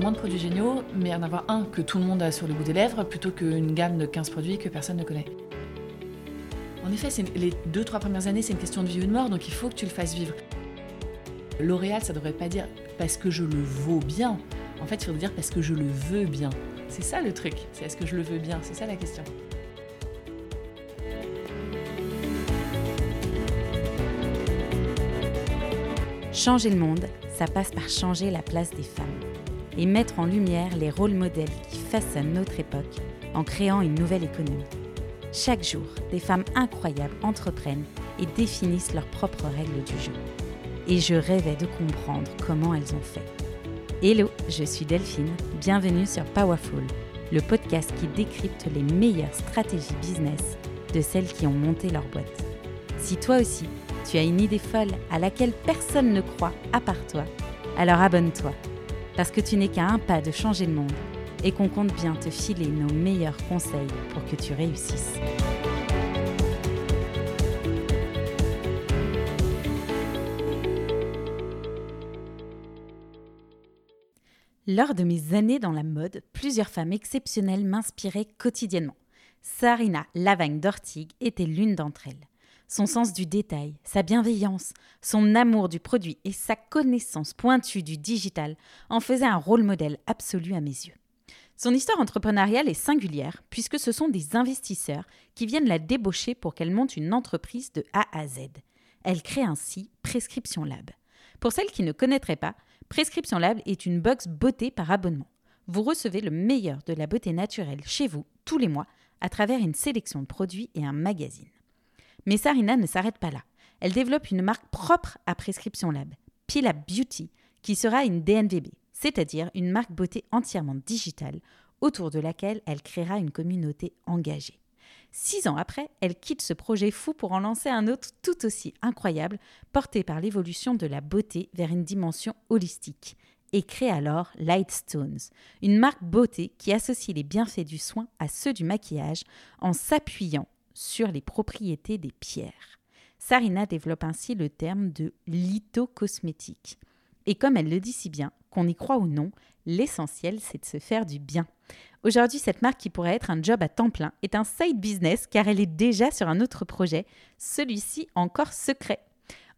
moins de produits géniaux, mais en avoir un que tout le monde a sur le bout des lèvres, plutôt qu'une gamme de 15 produits que personne ne connaît. En effet, les deux, trois premières années, c'est une question de vie ou de mort, donc il faut que tu le fasses vivre. L'Oréal, ça devrait pas dire parce que je le vaux bien. En fait, il faudrait dire parce que je le veux bien. C'est ça le truc, c'est est-ce que je le veux bien, c'est ça la question. Changer le monde, ça passe par changer la place des femmes et mettre en lumière les rôles modèles qui façonnent notre époque en créant une nouvelle économie. Chaque jour, des femmes incroyables entreprennent et définissent leurs propres règles du jeu. Et je rêvais de comprendre comment elles ont fait. Hello, je suis Delphine, bienvenue sur Powerful, le podcast qui décrypte les meilleures stratégies business de celles qui ont monté leur boîte. Si toi aussi, tu as une idée folle à laquelle personne ne croit à part toi, alors abonne-toi, parce que tu n'es qu'à un pas de changer le monde et qu'on compte bien te filer nos meilleurs conseils pour que tu réussisses. Lors de mes années dans la mode, plusieurs femmes exceptionnelles m'inspiraient quotidiennement. Sarina Lavagne d'Ortigue était l'une d'entre elles. Son sens du détail, sa bienveillance, son amour du produit et sa connaissance pointue du digital en faisaient un rôle modèle absolu à mes yeux. Son histoire entrepreneuriale est singulière puisque ce sont des investisseurs qui viennent la débaucher pour qu'elle monte une entreprise de A à Z. Elle crée ainsi Prescription Lab. Pour celles qui ne connaîtraient pas, Prescription Lab est une box beauté par abonnement. Vous recevez le meilleur de la beauté naturelle chez vous tous les mois à travers une sélection de produits et un magazine. Mais Sarina ne s'arrête pas là. Elle développe une marque propre à Prescription Lab, Pila Beauty, qui sera une DNVB, c'est-à-dire une marque beauté entièrement digitale autour de laquelle elle créera une communauté engagée. Six ans après, elle quitte ce projet fou pour en lancer un autre tout aussi incroyable, porté par l'évolution de la beauté vers une dimension holistique, et crée alors Lightstones, une marque beauté qui associe les bienfaits du soin à ceux du maquillage en s'appuyant sur les propriétés des pierres. Sarina développe ainsi le terme de lithocosmétique. Et comme elle le dit si bien, qu'on y croit ou non, l'essentiel c'est de se faire du bien. Aujourd'hui, cette marque qui pourrait être un job à temps plein est un side business car elle est déjà sur un autre projet, celui-ci encore secret.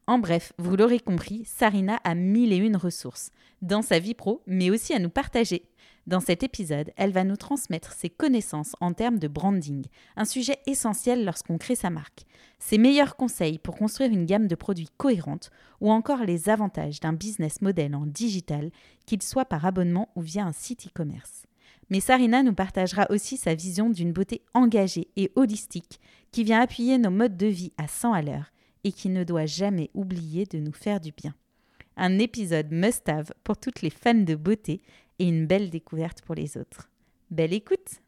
En bref, vous l'aurez compris, Sarina a mille et une ressources, dans sa vie pro, mais aussi à nous partager. Dans cet épisode, elle va nous transmettre ses connaissances en termes de branding, un sujet essentiel lorsqu'on crée sa marque, ses meilleurs conseils pour construire une gamme de produits cohérente ou encore les avantages d'un business model en digital, qu'il soit par abonnement ou via un site e-commerce. Mais Sarina nous partagera aussi sa vision d'une beauté engagée et holistique qui vient appuyer nos modes de vie à 100 à l'heure et qui ne doit jamais oublier de nous faire du bien. Un épisode must-have pour toutes les fans de beauté et une belle découverte pour les autres. Belle écoute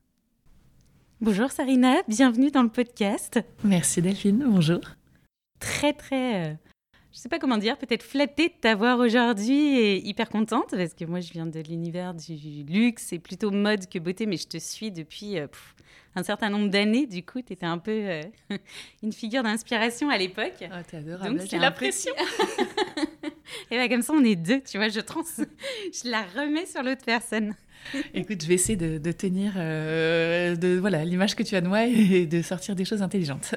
Bonjour Sarina, bienvenue dans le podcast. Merci Delphine, bonjour. Très très, euh, je sais pas comment dire, peut-être flattée de t'avoir aujourd'hui et hyper contente parce que moi je viens de l'univers du luxe et plutôt mode que beauté, mais je te suis depuis euh, un certain nombre d'années. Du coup, tu étais un peu euh, une figure d'inspiration à l'époque. Oh, t'es adorable. Donc c'est la pression. Et bien, comme ça, on est deux, tu vois, je, trans... je la remets sur l'autre personne. Écoute, je vais essayer de, tenir euh, de, voilà l'image que tu as de moi et de sortir des choses intelligentes.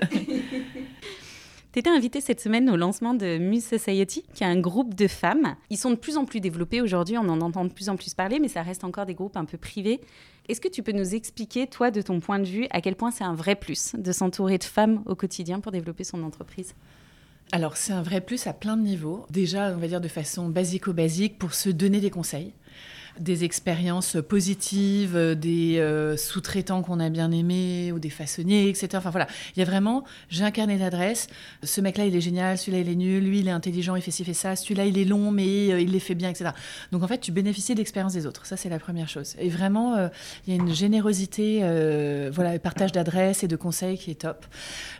Tu étais invitée cette semaine au lancement de Muse Society, qui est un groupe de femmes. Ils sont de plus en plus développés aujourd'hui, on en entend de plus en plus parler, mais ça reste encore des groupes un peu privés. Est-ce que tu peux nous expliquer, toi, de ton point de vue, à quel point c'est un vrai plus de s'entourer de femmes au quotidien pour développer son entreprise? Alors c'est un vrai plus à plein de niveaux. Déjà, on va dire de façon basico-basique pour se donner des conseils des expériences positives, euh, des euh, sous-traitants qu'on a bien aimés ou des façonniers, etc. Enfin voilà, il y a vraiment, j'ai un carnet. Ce mec-là, il est génial, celui-là, il est nul, lui, il est intelligent, il fait ci, fait ça, celui-là, il est long, mais euh, il les fait bien, etc. Donc en fait, tu bénéficies de l'expérience des autres. Ça, c'est la première chose. Et vraiment, il y a une générosité, voilà, partage d'adresses et de conseils qui est top.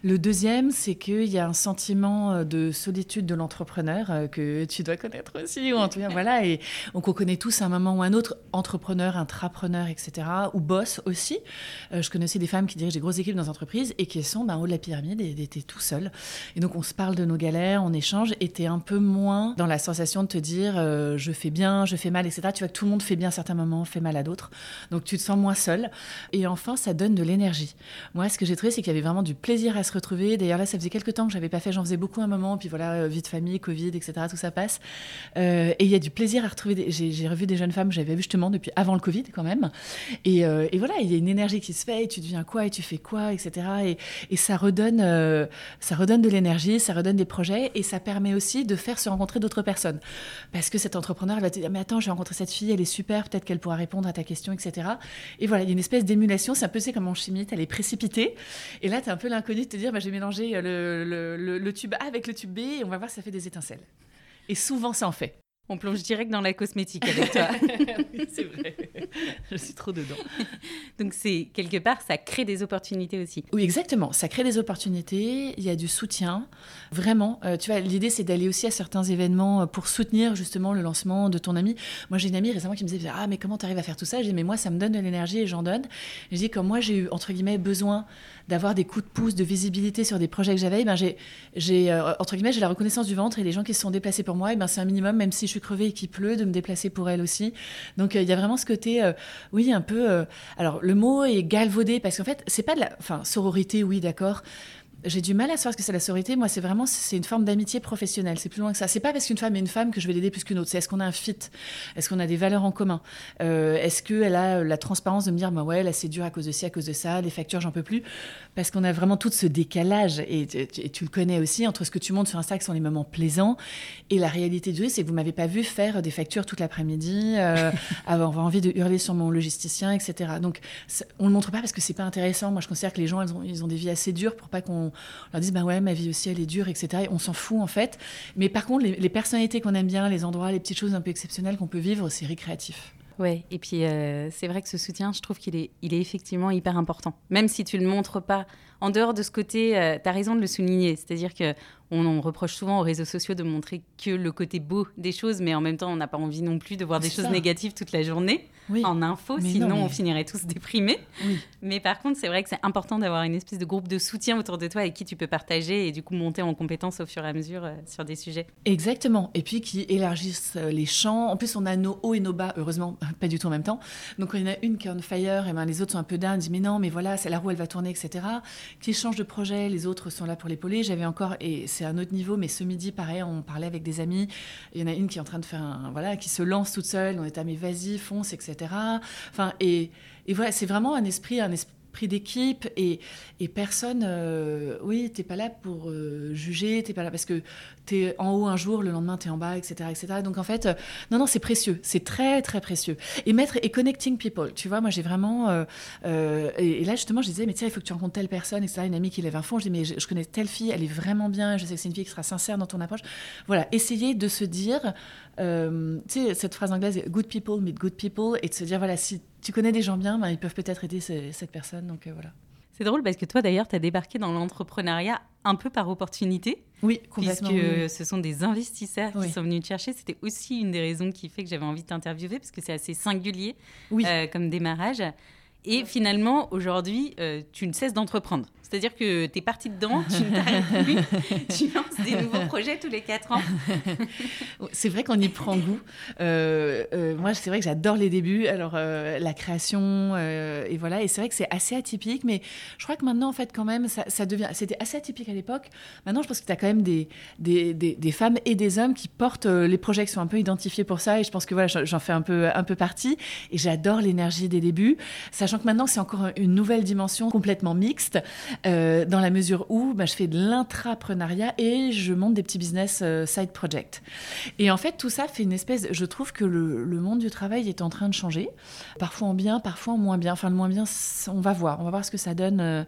Le deuxième, c'est qu'il y a un sentiment de solitude de l'entrepreneur que tu dois connaître aussi, ou en tout cas, voilà, et on connaît tous un moment ou un autre entrepreneur, intrapreneur, etc., ou boss aussi. Euh, je connais aussi des femmes qui dirigent des grosses équipes dans des entreprises et qui sont ben, en haut de la pyramide et étaient tout seuls. Et donc on se parle de nos galères, on échange, et tu es un peu moins dans la sensation de te dire euh, je fais bien, je fais mal, etc. Tu vois que tout le monde fait bien à certains moments, fait mal à d'autres. Donc tu te sens moins seul. Et enfin, ça donne de l'énergie. Moi, ce que j'ai trouvé, c'est qu'il y avait vraiment du plaisir à se retrouver. D'ailleurs, là, ça faisait quelques temps que j'avais pas fait, j'en faisais beaucoup un moment, puis voilà, euh, vie de famille, Covid, etc., tout ça passe. et il y a du plaisir à retrouver. J'ai revu des jeunes femmes j'avais vu justement depuis avant le Covid quand même. Et, et voilà, il y a une énergie qui se fait, et tu deviens quoi, et tu fais quoi, etc. Et, ça redonne, euh, ça redonne de l'énergie, ça redonne des projets, et ça permet aussi de faire se rencontrer d'autres personnes. Parce que cet entrepreneur va te dire, mais attends, j'ai rencontré cette fille, elle est super, peut-être qu'elle pourra répondre à ta question, etc. Et voilà, il y a une espèce d'émulation, c'est un peu comme en chimie, elle est précipitée, et là, tu as un peu l'inconnu de te dire, bah, j'ai mélangé le, le, tube A avec le tube B, et on va voir ça fait des étincelles. Et souvent, ça en fait. On plonge direct dans la cosmétique avec toi. oui, c'est vrai. Je suis trop dedans. Donc c'est quelque part, ça crée des opportunités aussi. Oui, exactement. Ça crée des opportunités. Il y a du soutien. Vraiment. Euh, tu vois, l'idée c'est d'aller aussi à certains événements euh, pour soutenir justement le lancement de ton ami. Moi, j'ai une amie récemment qui me disait ah mais comment tu arrives à faire tout ça? J'ai dit mais moi ça me donne de l'énergie et j'en donne. Je dis comme moi j'ai eu entre guillemets besoin d'avoir des coups de pouce, de visibilité sur des projets que j'avais. Ben j'ai, j'ai euh, entre guillemets j'ai la reconnaissance du ventre et les gens qui se sont déplacés pour moi. Et ben c'est un minimum même si je suis crevée et qu'il pleut de me déplacer pour elle aussi. Donc il y a vraiment ce côté oui un peu alors le mot est galvaudé parce qu'en fait, c'est pas de la. Enfin, sororité, oui, d'accord j'ai du mal à savoir ce que c'est la sororité. Moi, c'est vraiment c'est une forme d'amitié professionnelle. C'est plus loin que ça. C'est pas parce qu'une femme est une femme que je vais l'aider plus qu'une autre. C'est est-ce qu'on a un fit? Est-ce qu'on a des valeurs en commun? Euh, Est-ce qu'elle a la transparence de me dire bah ouais là c'est dur à cause de ci, à cause de ça, les factures j'en peux plus? Parce qu'on a vraiment tout ce décalage et, tu le connais aussi entre ce que tu montres sur Insta qui sont les moments plaisants et la réalité du c'est que vous m'avez pas vu faire des factures toute l'après-midi, euh, avoir envie de hurler sur mon logisticien, etc. Donc on le montre pas parce que c'est pas intéressant. Moi je considère que les gens ont, ils ont des vies assez dures pour pas qu'on on leur dit bah ouais ma vie aussi elle est dure etc on s'en fout en fait. Mais par contre les, personnalités qu'on aime bien les endroits les petites choses un peu exceptionnelles qu'on peut vivre c'est récréatif. Ouais, et puis euh, c'est vrai que ce soutien, je trouve qu'il est, il est effectivement hyper important. Même si tu le montres pas, en dehors de ce côté, euh, tu as raison de le souligner. C'est-à-dire que on, reproche souvent aux réseaux sociaux de montrer que le côté beau des choses, mais en même temps, on n'a pas envie non plus de voir des choses négatives toute la journée en info, sinon on finirait tous déprimés. Mais par contre, c'est vrai que c'est important d'avoir une espèce de groupe de soutien autour de toi avec qui tu peux partager et du coup monter en compétence au fur et à mesure euh, sur des sujets. Exactement. Et puis qui élargissent euh, les champs. En plus, on a nos hauts et nos bas, heureusement, pas du tout en même temps. Donc, quand il y en a une qui est on fire, et ben, les autres sont un peu down, disent mais non, mais voilà, c'est la roue, elle va tourner, etc. Qui change de projet, les autres sont là pour l'épauler. J'avais encore, et c'est un autre niveau, mais ce midi, pareil, on parlait avec des amis. Il y en a une qui est en train de faire un, voilà, qui se lance toute seule. On est à mais vas-y, fonce, etc. Enfin, et, et voilà, c'est vraiment un esprit, un esprit d'équipe et, personne, euh, oui, t'es pas là pour euh, juger, t'es pas là parce que t'es en haut un jour, le lendemain t'es en bas, etc., etc. Donc en fait, euh, non, non, c'est précieux, c'est très, très précieux. Et mettre et connecting people, tu vois, moi j'ai vraiment, et, là justement, je disais, mais tiens, il faut que tu rencontres telle personne, etc. Une amie qui lève un fond, je dis, mais je, je connais telle fille, elle est vraiment bien, je sais que c'est une fille qui sera sincère dans ton approche. Voilà, essayer de se dire, tu sais, cette phrase anglaise, good people meet good people, et de se dire, voilà, si tu connais des gens bien, ben, ils peuvent peut-être aider cette personne. Donc euh, voilà. C'est drôle parce que toi, d'ailleurs, tu as débarqué dans l'entrepreneuriat un peu par opportunité. Oui, complètement. Puisque ce sont des investisseurs qui sont venus te chercher. C'était aussi une des raisons qui fait que j'avais envie de t'interviewer parce que c'est assez singulier euh, comme démarrage. Et finalement, aujourd'hui, euh, tu ne cesses d'entreprendre. C'est-à-dire que tu es parti dedans, tu ne t'arrêtes plus, tu lances des nouveaux projets tous les quatre ans. c'est vrai qu'on y prend goût. Euh, euh, moi, c'est vrai que j'adore les débuts, alors la création, et voilà. Et c'est vrai que c'est assez atypique, mais je crois que maintenant, en fait, quand même, ça, devient. C'était assez atypique à l'époque. Maintenant, je pense que tu as quand même des des, des, femmes et des hommes qui portent les projets qui sont un peu identifiés pour ça. Et je pense que voilà, j'en fais un peu, un peu partie. Et j'adore l'énergie des débuts, sachant que maintenant, c'est encore une nouvelle dimension complètement mixte, euh, dans la mesure où bah, je fais de l'intrapreneuriat et je monte des petits business euh, side projects. Et en fait, tout ça fait une espèce. Je trouve que le, monde du travail est en train de changer, parfois en bien, parfois en moins bien. Enfin, le moins bien, on va voir. On va voir ce que ça donne. Euh,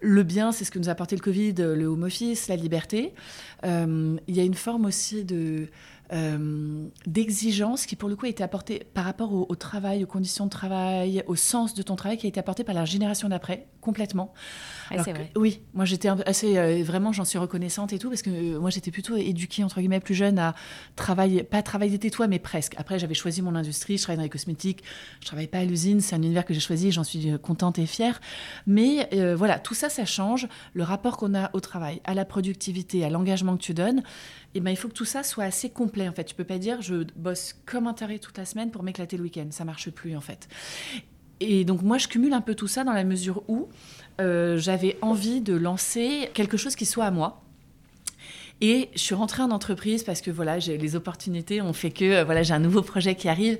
le bien, c'est ce que nous a apporté le Covid, le home office, la liberté. il y a une forme aussi de euh, d'exigence qui, pour le coup, a été apportée par rapport au, travail, aux conditions de travail, au sens de ton travail, qui a été apporté par la génération d'après, complètement. c'est vrai. Oui, moi j'étais assez, euh, vraiment, j'en suis reconnaissante et tout, parce que euh, moi j'étais plutôt éduquée, entre guillemets, plus jeune à travailler, pas travailler tais-toi, mais presque. Après, j'avais choisi mon industrie, je travaille dans les cosmétiques, je travaille pas à l'usine, c'est un univers que j'ai choisi, j'en suis contente et fière. Mais voilà, tout ça, ça change. Le rapport qu'on a au travail, à la productivité, à l'engagement que tu donnes, et eh ben, il faut que tout ça soit assez complet. En fait, tu peux pas dire je bosse comme un taré toute la semaine pour m'éclater le week-end. Ça marche plus en fait. Et donc moi, je cumule un peu tout ça dans la mesure où euh, j'avais envie de lancer quelque chose qui soit à moi. Et je suis rentrée en entreprise parce que voilà, les opportunités ont fait que euh, voilà, j'ai un nouveau projet qui arrive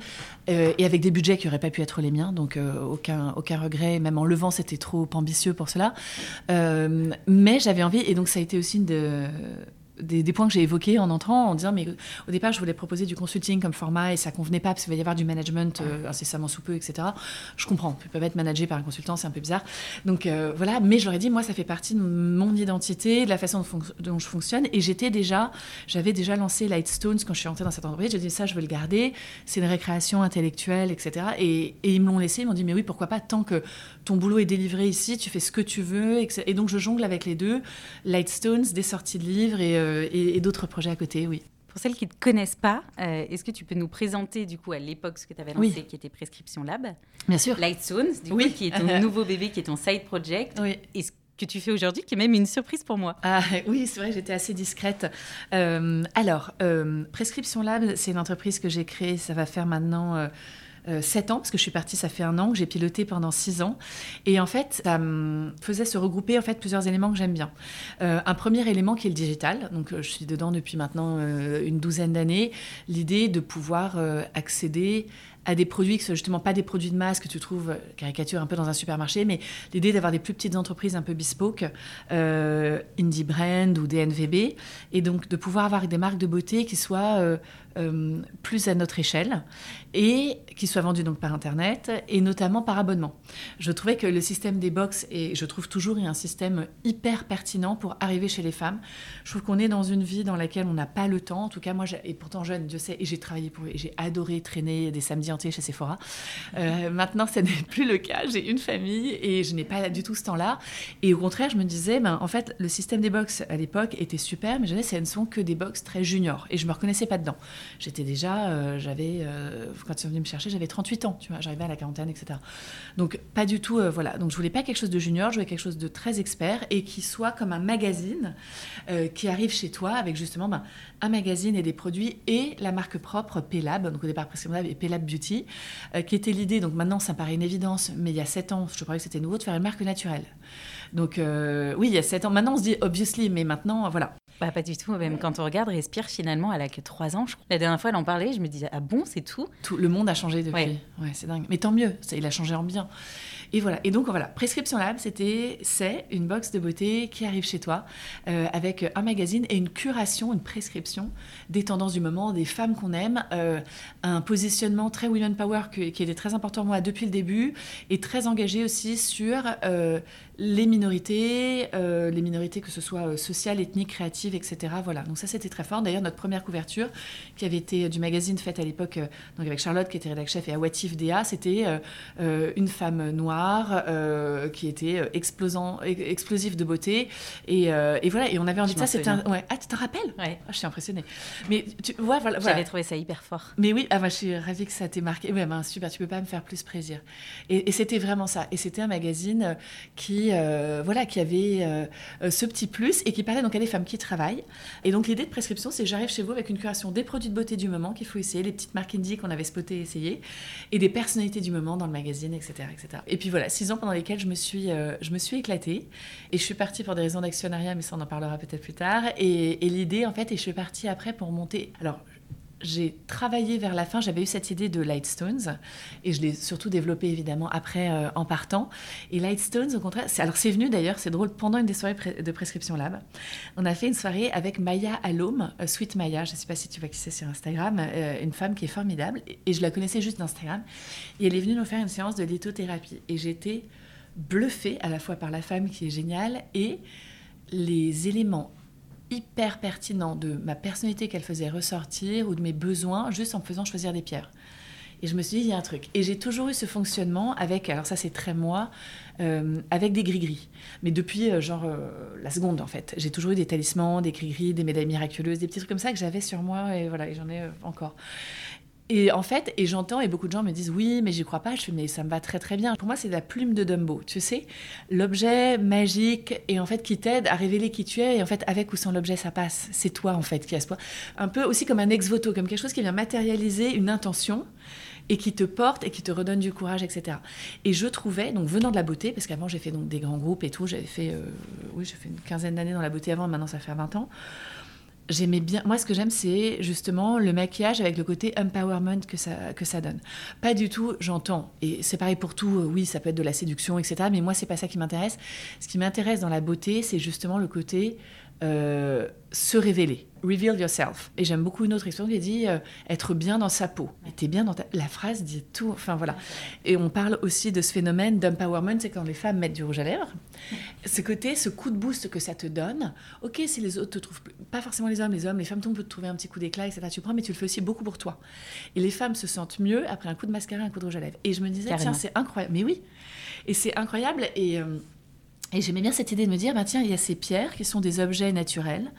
euh, et avec des budgets qui n'auraient pas pu être les miens, donc aucun, aucun regret. Même en levant, c'était trop ambitieux pour cela. mais j'avais envie et donc ça a été aussi une de des, points que j'ai évoqués en entrant, en disant, mais au départ, je voulais proposer du consulting comme format et ça convenait pas parce qu'il va y avoir du management euh, incessamment sous peu, etc. Je comprends, peux pas être managé par un consultant, c'est un peu bizarre. Donc euh, voilà, mais j'aurais dit, moi, ça fait partie de mon identité, de la façon dont, je fonctionne. Et j'étais déjà, j'avais déjà lancé Lightstones quand je suis rentrée dans cette entreprise. J'ai dit, ça, je veux le garder, c'est une récréation intellectuelle, etc. Et, et ils me l'ont laissé, ils m'ont dit, mais oui, pourquoi pas, tant que ton boulot est délivré ici, tu fais ce que tu veux. Et donc je jongle avec les deux, Lightstones, des sorties de livres et euh, et, d'autres projets à côté, oui. Pour celles qui ne te connaissent pas, euh, est-ce que tu peux nous présenter du coup à l'époque ce que tu avais lancé qui était Prescription Lab? Bien sûr. Lightstones, du coup, qui est ton nouveau bébé, qui est ton side project. Oui. Et ce que tu fais aujourd'hui, qui est même une surprise pour moi. Ah, oui, c'est vrai, j'étais assez discrète. Euh, alors, Prescription Lab, c'est une entreprise que j'ai créée, ça va faire maintenant... 7 euh, ans, parce que je suis partie, ça fait un an, que j'ai piloté pendant 6 ans. Et en fait, ça faisait se regrouper en fait, plusieurs éléments que j'aime bien. Euh, un premier élément qui est le digital. Donc, euh, je suis dedans depuis maintenant une douzaine d'années. L'idée de pouvoir accéder à des produits qui sont justement pas des produits de masse que tu trouves caricature un peu dans un supermarché, mais l'idée d'avoir des plus petites entreprises un peu bespoke, indie brand ou DNVB, et donc de pouvoir avoir des marques de beauté qui soient plus à notre échelle et qui soit vendu donc par Internet et notamment par abonnement. Je trouvais que le système des box, et je trouve toujours, est un système hyper pertinent pour arriver chez les femmes. Je trouve qu'on est dans une vie dans laquelle on n'a pas le temps. En tout cas, moi, et pourtant jeune, Dieu sait, et j'ai travaillé pour et j'ai adoré traîner des samedis entiers chez Sephora. Euh, maintenant, ce n'est plus le cas. J'ai une famille et je n'ai pas du tout ce temps-là. Et au contraire, je me disais, ben, en fait, le système des box à l'époque était super, mais je disais, ce ne sont que des box très juniors et je me reconnaissais pas dedans j'étais déjà, euh, j'avais, euh, quand ils sont venus me chercher, j'avais 38 ans, tu vois, j'arrivais à la quarantaine, etc. Donc, pas du tout, euh, voilà. Donc, je voulais pas quelque chose de junior, je voulais quelque chose de très expert et qui soit comme un magazine qui arrive chez toi avec justement ben, un magazine et des produits et la marque propre P-Lab, donc au départ Prescription Lab et P-Lab Beauty, qui était l'idée, donc maintenant ça paraît une évidence, mais il y a 7 ans, je croyais que c'était nouveau, de faire une marque naturelle. Donc, oui, il y a 7 ans, maintenant on se dit obviously, mais maintenant, voilà. Bah, pas du tout. Même quand on regarde, Respire, finalement, elle a que 3 ans. Je crois. La dernière fois, elle en parlait, je me disais, ah bon, c'est tout? Tout le monde a changé depuis. Ouais, c'est dingue. Mais tant mieux, ça, il a changé en bien. Et voilà. Et donc voilà, Prescription Lab, c'était, c'est une box de beauté qui arrive chez toi euh, avec un magazine et une curation, une prescription des tendances du moment, des femmes qu'on aime, euh, un positionnement très women power qui était très important moi depuis le début et très engagé aussi sur euh, les minorités, les minorités que ce soit sociales, ethniques, créatives, etc. Voilà. Donc ça c'était très fort. D'ailleurs notre première couverture qui avait été du magazine faite à l'époque donc avec Charlotte qui était rédactrice chef et Awatif Dea, c'était une femme noire euh, qui était euh, explosant, explosif de beauté. Et, euh, et, voilà, et on avait envie de ça. C'était ouais. Ah, tu te rappelles? Ouais. Ah, je suis impressionnée. Mais tu vois, voilà. J'avais trouvé ça hyper fort. Mais oui, ah, moi, je suis ravie que ça t'ait marqué. Ouais, ben, super, tu peux pas me faire plus plaisir. Et, c'était vraiment ça. Et c'était un magazine qui, voilà, qui avait ce petit plus et qui parlait donc à des femmes qui travaillent. Et donc l'idée de prescription, c'est j'arrive chez vous avec une curation des produits de beauté du moment qu'il faut essayer, les petites marques indie qu'on avait spotées et essayées, et des personnalités du moment dans le magazine, etc. etc. Et puis voilà, six ans pendant lesquels je me suis, euh, je me suis éclatée. Et je suis partie pour des raisons d'actionnariat, mais ça on en parlera peut-être plus tard. Et, l'idée, en fait, et je suis partie après pour monter. Alors, j'ai travaillé vers la fin, j'avais eu cette idée de Lightstones et je l'ai surtout développée évidemment après euh, en partant. Et Lightstones, au contraire, alors c'est venu d'ailleurs, c'est drôle, pendant une des soirées de Prescription Lab, on a fait une soirée avec Maya Alom, euh, Sweet Maya, je ne sais pas si tu vois qui c'est sur Instagram, euh, une femme qui est formidable et, je la connaissais juste d'Instagram. Et elle est venue nous faire une séance de lithothérapie et j'étais bluffée à la fois par la femme qui est géniale et les éléments hyper pertinent de ma personnalité qu'elle faisait ressortir ou de mes besoins juste en me faisant choisir des pierres. Et je me suis dit, il y a un truc. Et j'ai toujours eu ce fonctionnement avec, alors ça c'est très moi, euh, avec des gris-gris. Mais depuis, euh, genre, euh, la seconde en fait. J'ai toujours eu des talismans, des gris-gris, des médailles miraculeuses, des petits trucs comme ça que j'avais sur moi et voilà, et j'en ai encore. Et en fait, et j'entends, et beaucoup de gens me disent oui, mais j'y crois pas. Je fais, mais ça me va très très bien. Pour moi, c'est la plume de Dumbo, tu sais, l'objet magique et en fait qui t'aide à révéler qui tu es. Et en fait, avec ou sans l'objet, ça passe. C'est toi en fait qui a ce poids. Un peu aussi comme un ex voto, comme quelque chose qui vient matérialiser une intention et qui te porte et qui te redonne du courage, etc. Et je trouvais, donc venant de la beauté, parce qu'avant j'ai fait donc des grands groupes et tout, j'avais fait, euh, oui, j'ai fait une quinzaine d'années dans la beauté avant, maintenant ça fait 20 ans j'aimais bien. Moi, ce que j'aime, c'est justement le maquillage avec le côté empowerment que ça, que ça donne. Pas du tout, j'entends. Et c'est pareil pour tout. Euh, oui, ça peut être de la séduction, etc. Mais moi, c'est pas ça qui m'intéresse. Ce qui m'intéresse dans la beauté, c'est justement le côté euh, se révéler. Reveal yourself. Et j'aime beaucoup une autre expression qui dit euh, être bien dans sa peau. Et t'es bien dans ta... La phrase dit tout. Enfin voilà. Et on parle aussi de ce phénomène d'empowerment, c'est quand les femmes mettent du rouge à lèvres. Ce côté, ce coup de boost que ça te donne. Ok, si les autres te trouvent pas forcément les hommes, les hommes, les femmes, monde peut te trouver un petit coup d'éclat, etc. Tu prends, mais tu le fais aussi beaucoup pour toi. Et les femmes se sentent mieux après un coup de mascara, un coup de rouge à lèvres. Et je me disais, tiens, c'est incroyable. Mais oui. Et c'est incroyable. Et euh, et j'aimais bien cette idée de me dire, bah, tiens, il y a ces pierres qui sont des objets naturels,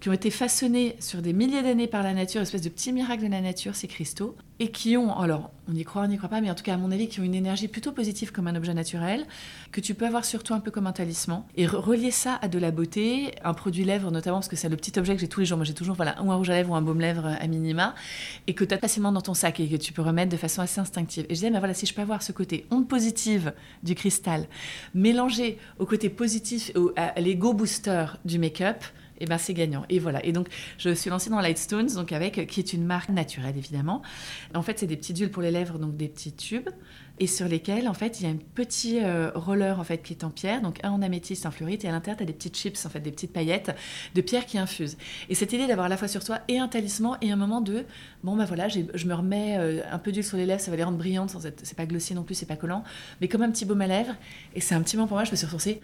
qui ont été façonnés sur des milliers d'années par la nature, espèce de petits miracles de la nature, ces cristaux, et qui ont, alors on y croit, on n'y croit pas, mais en tout cas à mon avis, qui ont une énergie plutôt positive comme un objet naturel, que tu peux avoir surtout un peu comme un talisman, et relier ça à de la beauté, un produit lèvres notamment, parce que c'est le petit objet que j'ai tous les jours, moi j'ai toujours voilà, un rouge à lèvres ou un baume lèvres à minima, et que tu as facilement dans ton sac et que tu peux remettre de façon assez instinctive. Et je disais, mais voilà, si je peux avoir ce côté onde positive du cristal, mélangé au côté positif, à l'ego booster du make-up, et eh ben c'est gagnant. Et voilà. Et donc je suis lancée dans Lightstones, donc avec qui est une marque naturelle évidemment. En fait, c'est des petites huiles pour les lèvres, donc des petits tubes, et sur lesquels en fait il y a un petit euh, roller en fait qui est en pierre, donc un en améthyste, un fluorite, et à l'intérieur tu as des petites chips en fait, des petites paillettes de pierre qui infusent. Et cette idée d'avoir à la fois sur toi et un talisman et un moment de bon bah voilà, je me remets euh, un peu d'huile sur les lèvres, ça va les rendre brillantes, sans être, c'est pas glossy non plus, c'est pas collant, mais comme un petit baume à lèvres. Et c'est un petit moment pour moi, je me suis ressourcée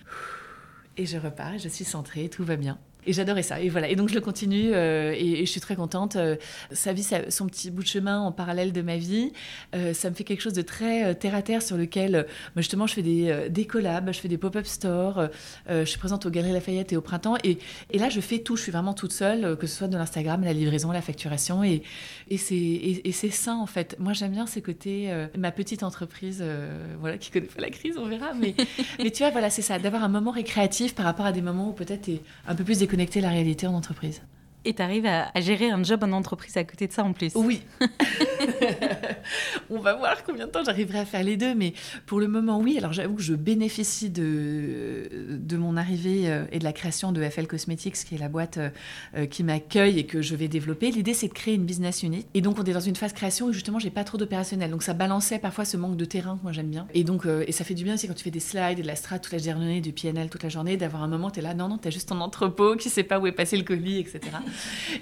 et je repars, et je suis centrée, tout va bien. Et j'adorais ça. Et voilà. Et donc je le continue euh, et, je suis très contente. Euh, sa vie, son petit bout de chemin en parallèle de ma vie, euh, ça me fait quelque chose de très terre à terre sur lequel, justement, je fais des, collabs, je fais des pop-up stores, je suis présente au Galeries Lafayette et au printemps. Et, là, je fais tout. Je suis vraiment toute seule, que ce soit de l'Instagram, la livraison, la facturation. Et, c'est ça en fait. Moi, j'aime bien ce côté, ma petite entreprise, voilà, qui connaît pas la crise, on verra. Mais, mais tu vois, voilà, c'est ça, d'avoir un moment récréatif par rapport à des moments où peut-être tu es un peu plus connecter la réalité en entreprise. Et tu arrives à, gérer un job en entreprise à côté de ça en plus. Oui. On va voir combien de temps j'arriverai à faire les deux, mais pour le moment, oui. Alors j'avoue que je bénéficie de, de mon arrivée euh, et de la création de FL Cosmetics, qui est la boîte euh, qui m'accueille et que je vais développer. L'idée, c'est de créer une business unit. Et donc, on est dans une phase création où justement, j'ai pas trop d'opérationnel. Donc, ça balançait parfois ce manque de terrain que moi j'aime bien. Et donc, euh, et ça fait du bien aussi quand tu fais des slides et de la strat toute la journée, du PNL toute la journée, d'avoir un moment, tu es là, non, non, tu as juste ton entrepôt qui sait pas où est passé le colis, etc.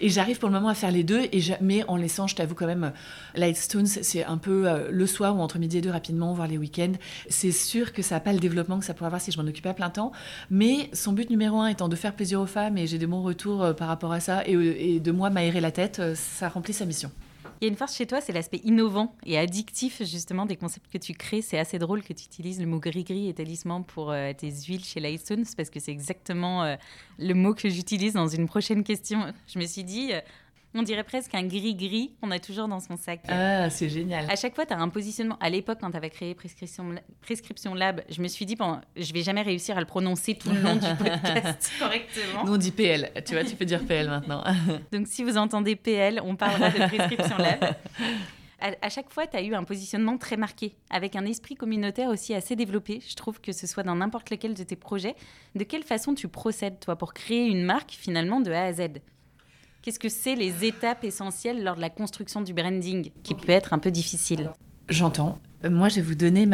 et j'arrive pour le moment à faire les deux, et mais en laissant, je t'avoue quand même, Lightstones, c'est un peu euh, le soir ou entre midi et deux rapidement, voire les week-ends. C'est sûr que ça n'a pas le développement que ça pourrait avoir si je m'en occupais à plein temps, mais son but numéro un étant de faire plaisir aux femmes, et j'ai de bons retours euh, par rapport à ça, et, et de moi m'aérer la tête, euh, ça remplit sa mission. Il y a une force chez toi, c'est l'aspect innovant et addictif justement des concepts que tu crées. C'est assez drôle que tu utilises le mot gris-gris et talisman pour euh, tes huiles chez Lightstones parce que c'est exactement euh, le mot que j'utilise dans une prochaine question. Je me suis dit, euh, on dirait presque un gris-gris qu'on a toujours dans son sac. Ah, c'est génial. À chaque fois, tu as un positionnement. À l'époque, quand tu avais créé Prescription, Prescription Lab, je me suis dit, bon, je vais jamais réussir à le prononcer tout le long du podcast correctement. Nous, on dit PL. Tu vois, tu peux dire PL maintenant. Donc, si vous entendez PL, on parlera de Prescription Lab. À, chaque fois, tu as eu un positionnement très marqué, avec un esprit communautaire aussi assez développé. Je trouve que ce soit dans n'importe lequel de tes projets. De quelle façon tu procèdes, toi, pour créer une marque finalement de A à Z? Qu'est-ce que c'est les étapes essentielles lors de la construction du branding, qui peut être un peu difficile J'entends. Euh, moi, je vais vous donner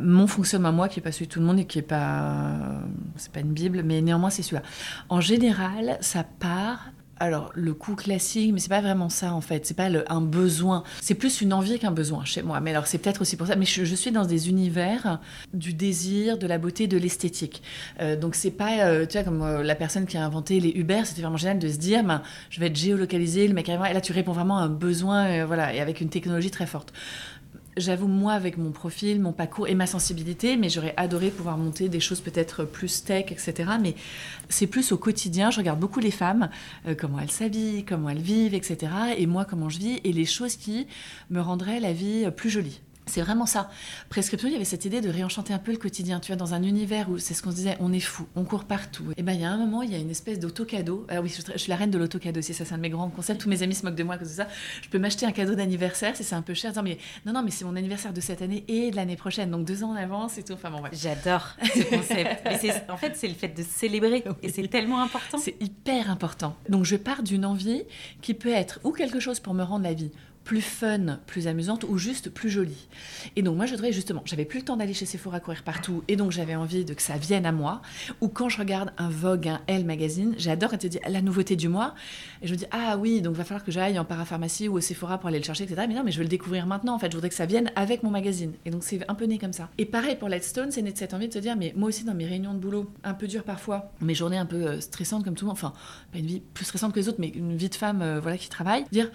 mon fonctionnement moi, qui n'est pas celui de tout le monde et qui n'est pas. C'est pas une Bible, mais néanmoins, c'est celui-là. En général, ça part alors, le coup classique, mais c'est pas vraiment ça en fait. C'est pas un besoin. C'est plus une envie qu'un besoin chez moi. Mais alors, c'est peut-être aussi pour ça. Mais je, suis dans des univers du désir, de la beauté, de l'esthétique. Euh, donc, c'est pas, euh, tu vois, comme euh, la personne qui a inventé les Uber, c'était vraiment génial de se dire, ben, je vais être géolocalisé, le mec arrive, et là, tu réponds vraiment à un besoin, voilà, et avec une technologie très forte j'avoue, moi, avec mon profil, mon parcours et ma sensibilité, mais j'aurais adoré pouvoir monter des choses peut-être plus tech, etc. Mais c'est plus au quotidien. Je regarde beaucoup les femmes, euh, comment elles s'habillent, comment elles vivent, etc. Et moi, comment je vis, et les choses qui me rendraient la vie plus jolie. C'est vraiment ça. Prescription, il y avait cette idée de réenchanter un peu le quotidien. Tu vois, dans un univers où c'est ce qu'on se disait, on est fou, on court partout. Et ben, il y a un moment, il y a une espèce d'auto-cadeau. Ah oui, je, suis la reine de l'auto-cadeau, c'est ça, c'est un de mes grands concepts. Tous mes amis se moquent de moi de ça. Je peux m'acheter un cadeau d'anniversaire si c'est un peu cher. Non, mais non, non, mais c'est mon anniversaire de cette année et de l'année prochaine, donc deux ans en avance et tout. Enfin bon, J'adore ce concept. mais en fait, c'est le fait de célébrer et c'est tellement important. C'est hyper important. Donc, je pars d'une envie qui peut être ou quelque chose pour me rendre la vie plus fun, plus amusante ou juste plus jolie. Et donc moi je voudrais justement, j'avais plus le temps d'aller chez Sephora courir partout et donc j'avais envie de que ça vienne à moi. Ou quand je regarde un Vogue, un Elle magazine, j'adore quand tu dis la nouveauté du mois et je me dis ah oui donc va falloir que j'aille en parapharmacie ou au Sephora pour aller le chercher etc. Mais non mais je veux le découvrir maintenant en fait, je voudrais que ça vienne avec mon magazine. Et donc c'est un peu né comme ça. Et pareil pour Lightstone, c'est né de cette envie de se dire mais moi aussi dans mes réunions de boulot un peu dures parfois, mes journées un peu euh, stressantes comme tout le monde, enfin pas une vie plus stressante que les autres mais une vie de femme euh, voilà qui travaille, dire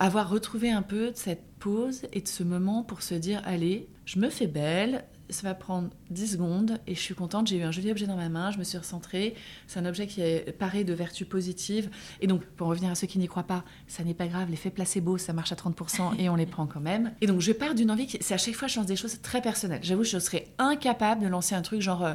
avoir retrouvé un peu de cette pause et de ce moment pour se dire allez, je me fais belle, ça va prendre 10 secondes et je suis contente, j'ai eu un joli objet dans ma main, je me suis recentrée, c'est un objet qui est paré de vertus positives. Et donc, pour revenir à ceux qui n'y croient pas, ça n'est pas grave, l'effet placebo, ça marche à 30% et on les prend quand même. Et donc, je pars d'une envie, c'est à chaque fois, je lance des choses très personnelles. J'avoue, je serais incapable de lancer un truc genre... Euh,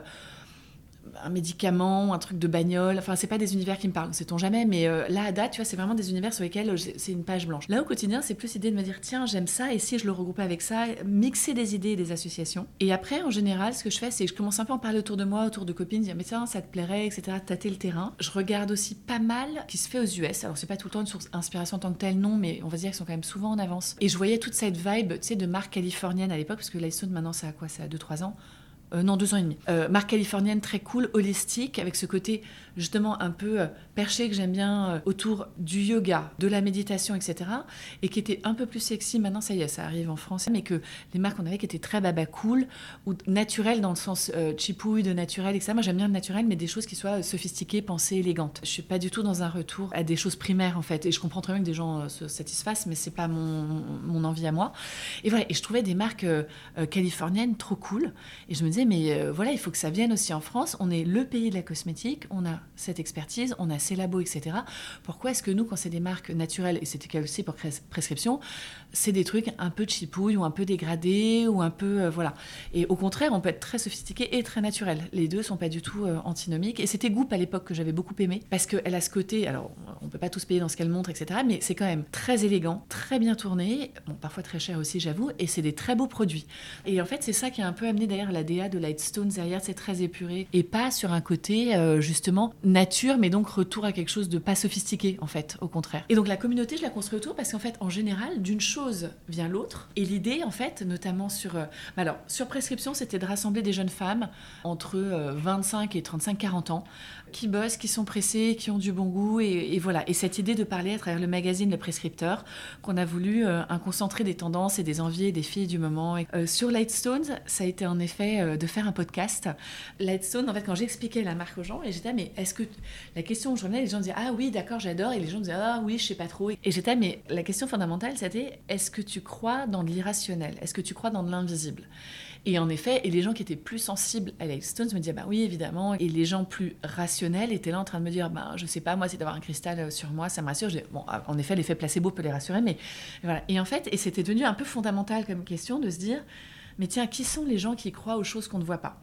un médicament, un truc de bagnole. Enfin, c'est pas des univers qui me parlent, sait-on jamais. Mais euh, là, à date, tu vois, c'est vraiment des univers sur lesquels c'est une page blanche. Là, au quotidien, c'est plus l'idée de me dire, tiens, j'aime ça, et si je le regroupe avec ça, mixer des idées et des associations. Et après, en général, ce que je fais, c'est que je commence un peu à en parler autour de moi, autour de copines, dire, mais tiens, ça te plairait, etc., tâter le terrain. Je regarde aussi pas mal qui se fait aux US. Alors, c'est pas tout le temps une source d'inspiration en tant que telle, non, mais on va dire qu'ils sont quand même souvent en avance. Et je voyais toute cette vibe, tu sais, de marque californienne à l'époque, parce que Lysone, maintenant, ça a quoi? Ça a 2-3 ans euh, non, deux ans et demi. Euh, marque californienne très cool, holistique, avec ce côté justement un peu euh, perché que j'aime bien autour du yoga, de la méditation, etc. Et qui était un peu plus sexy. Maintenant, ça y est, ça arrive en français, mais que les marques qu'on avait qui étaient très baba cool ou naturelles dans le sens chipouille de naturel, etc. Moi, j'aime bien le naturel, mais des choses qui soient sophistiquées, pensées, élégantes. Je suis pas du tout dans un retour à des choses primaires en fait. Et je comprends très bien que des gens se satisfassent, mais c'est pas mon, envie à moi. Et voilà. Et je trouvais des marques californiennes trop cool. Et je me disais mais euh, voilà, il faut que ça vienne aussi en France. On est le pays de la cosmétique, on a cette expertise, on a ces labos, etc. Pourquoi est-ce que nous, quand c'est des marques naturelles, et c'était aussi pour prescription, c'est des trucs un peu chipouille ou un peu dégradés ou un peu euh, voilà. Et au contraire, on peut être très sophistiqué et très naturel. Les deux sont pas du tout euh, antinomiques. Et c'était Goop à l'époque que j'avais beaucoup aimé parce qu'elle a ce côté. Alors, on peut pas tous payer dans ce qu'elle montre, etc. Mais c'est quand même très élégant, très bien tourné, bon, parfois très cher aussi, j'avoue. Et c'est des très beaux produits. Et en fait, c'est ça qui a un peu amené d'ailleurs la DA de Lightstone derrière. C'est très épuré et pas sur un côté euh, justement nature, mais donc retour à quelque chose de pas sophistiqué en fait, au contraire. Et donc la communauté, je la construis autour parce qu'en fait, en général, d'une chose vient l'autre. Et l'idée, en fait, notamment sur... Euh, alors, sur prescription, c'était de rassembler des jeunes femmes entre 25 euh, et 35-40 ans qui bossent, qui sont pressées, qui ont du bon goût. Et, voilà. Et cette idée de parler à travers le magazine Le Prescripteur, qu'on a voulu euh, un concentré des tendances et des envies des filles du moment. sur Lightstones, ça a été en effet de faire un podcast. Lightstone, en fait, quand j'expliquais la marque aux gens, et j'étais, mais est-ce que... La question où je revenais, les gens disaient, ah oui, d'accord, j'adore. Et les gens disaient, ah oui, je sais pas trop. Et j'étais, mais la question fondamentale, c'était, est-ce que tu crois dans l'irrationnel? Est-ce que tu crois dans l'invisible? Et en effet, et les gens qui étaient plus sensibles à Alex Stones me disaient bah oui évidemment, et les gens plus rationnels étaient là en train de me dire bah je sais pas moi c'est d'avoir un cristal sur moi ça me rassure. Bon ah, en effet l'effet placebo peut les rassurer, mais voilà. Et en fait et c'était devenu un peu fondamental comme question de se dire mais tiens qui sont les gens qui croient aux choses qu'on ne voit pas?